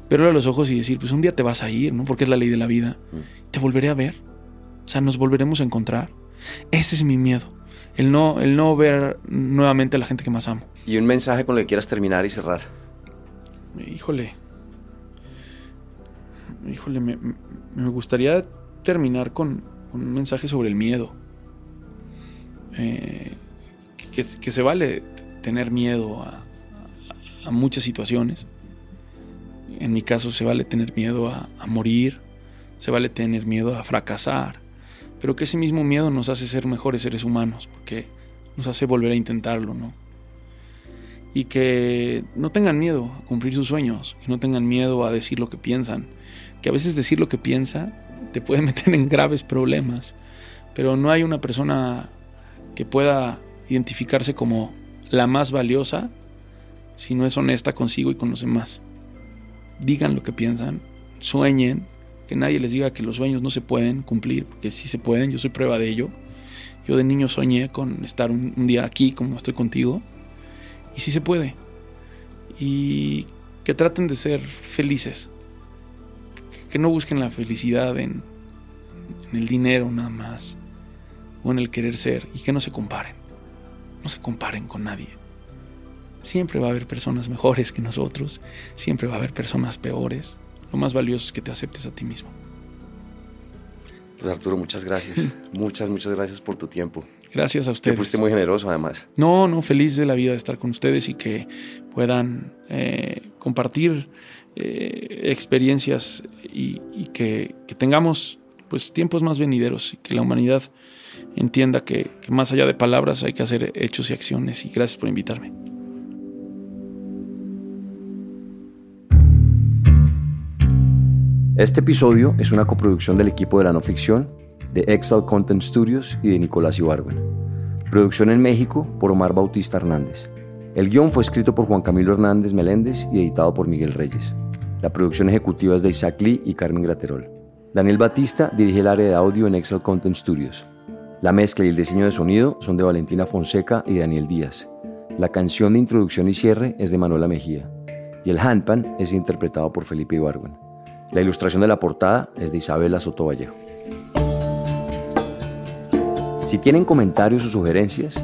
Verlo a los ojos y decir, pues un día te vas a ir, ¿no? Porque es la ley de la vida. Te volveré a ver. O sea, nos volveremos a encontrar. Ese es mi miedo. El no, el no ver nuevamente a la gente que más amo. ¿Y un mensaje con el que quieras terminar y cerrar? Híjole. Híjole, me, me gustaría terminar con, un mensaje sobre el miedo. Eh, que, se vale tener miedo a, muchas situaciones. En mi caso se vale tener miedo a, a, morir, se vale tener miedo a fracasar, pero que ese mismo miedo nos hace ser mejores seres humanos, porque nos hace volver a intentarlo, ¿no? Y que no tengan miedo a cumplir sus sueños, y no tengan miedo a decir lo que piensan, que a veces decir lo que piensa te puede meter en graves problemas, pero no hay una persona que pueda identificarse como la más valiosa si no es honesta consigo y con los demás. Digan lo que piensan, sueñen, que nadie les diga que los sueños no se pueden cumplir, porque sí se pueden, yo soy prueba de ello, Yo de niño soñé con estar un, día aquí como estoy contigo. Y sí se puede. Y que traten de ser felices. Que no busquen la felicidad en, en el dinero nada más. O en el querer ser. Y que no se comparen. No se comparen con nadie. Siempre va a haber personas mejores que nosotros. Siempre va a haber personas peores. Lo más valioso es que te aceptes a ti mismo. Pues Arturo, muchas gracias. muchas, muchas gracias por tu tiempo. Gracias a Que ustedes. fuiste muy generoso además. No, no, feliz de la vida de estar con ustedes y que puedan eh, compartir eh, experiencias y, que, tengamos pues tiempos más venideros y que la humanidad entienda que, que más allá de palabras hay que hacer hechos y acciones y gracias por invitarme. Este episodio es una coproducción del equipo de la no ficción, de Excel Content Studios y de Nicolás Ibargüen. Producción en México por Omar Bautista Hernández. El guion fue escrito por Juan Camilo Hernández Meléndez y editado por Miguel Reyes. La producción ejecutiva es de Isaac Lee y Carmen Graterol. Daniel Batista dirige el área de audio en Excel Content Studios. La mezcla y el diseño de sonido son de Valentina Fonseca y Daniel Díaz. La canción de introducción y cierre es de Manuela Mejía. Y el handpan es interpretado por Felipe Ibargüen. La ilustración de la portada es de Isabela Soto Vallejo. Si tienen comentarios o sugerencias,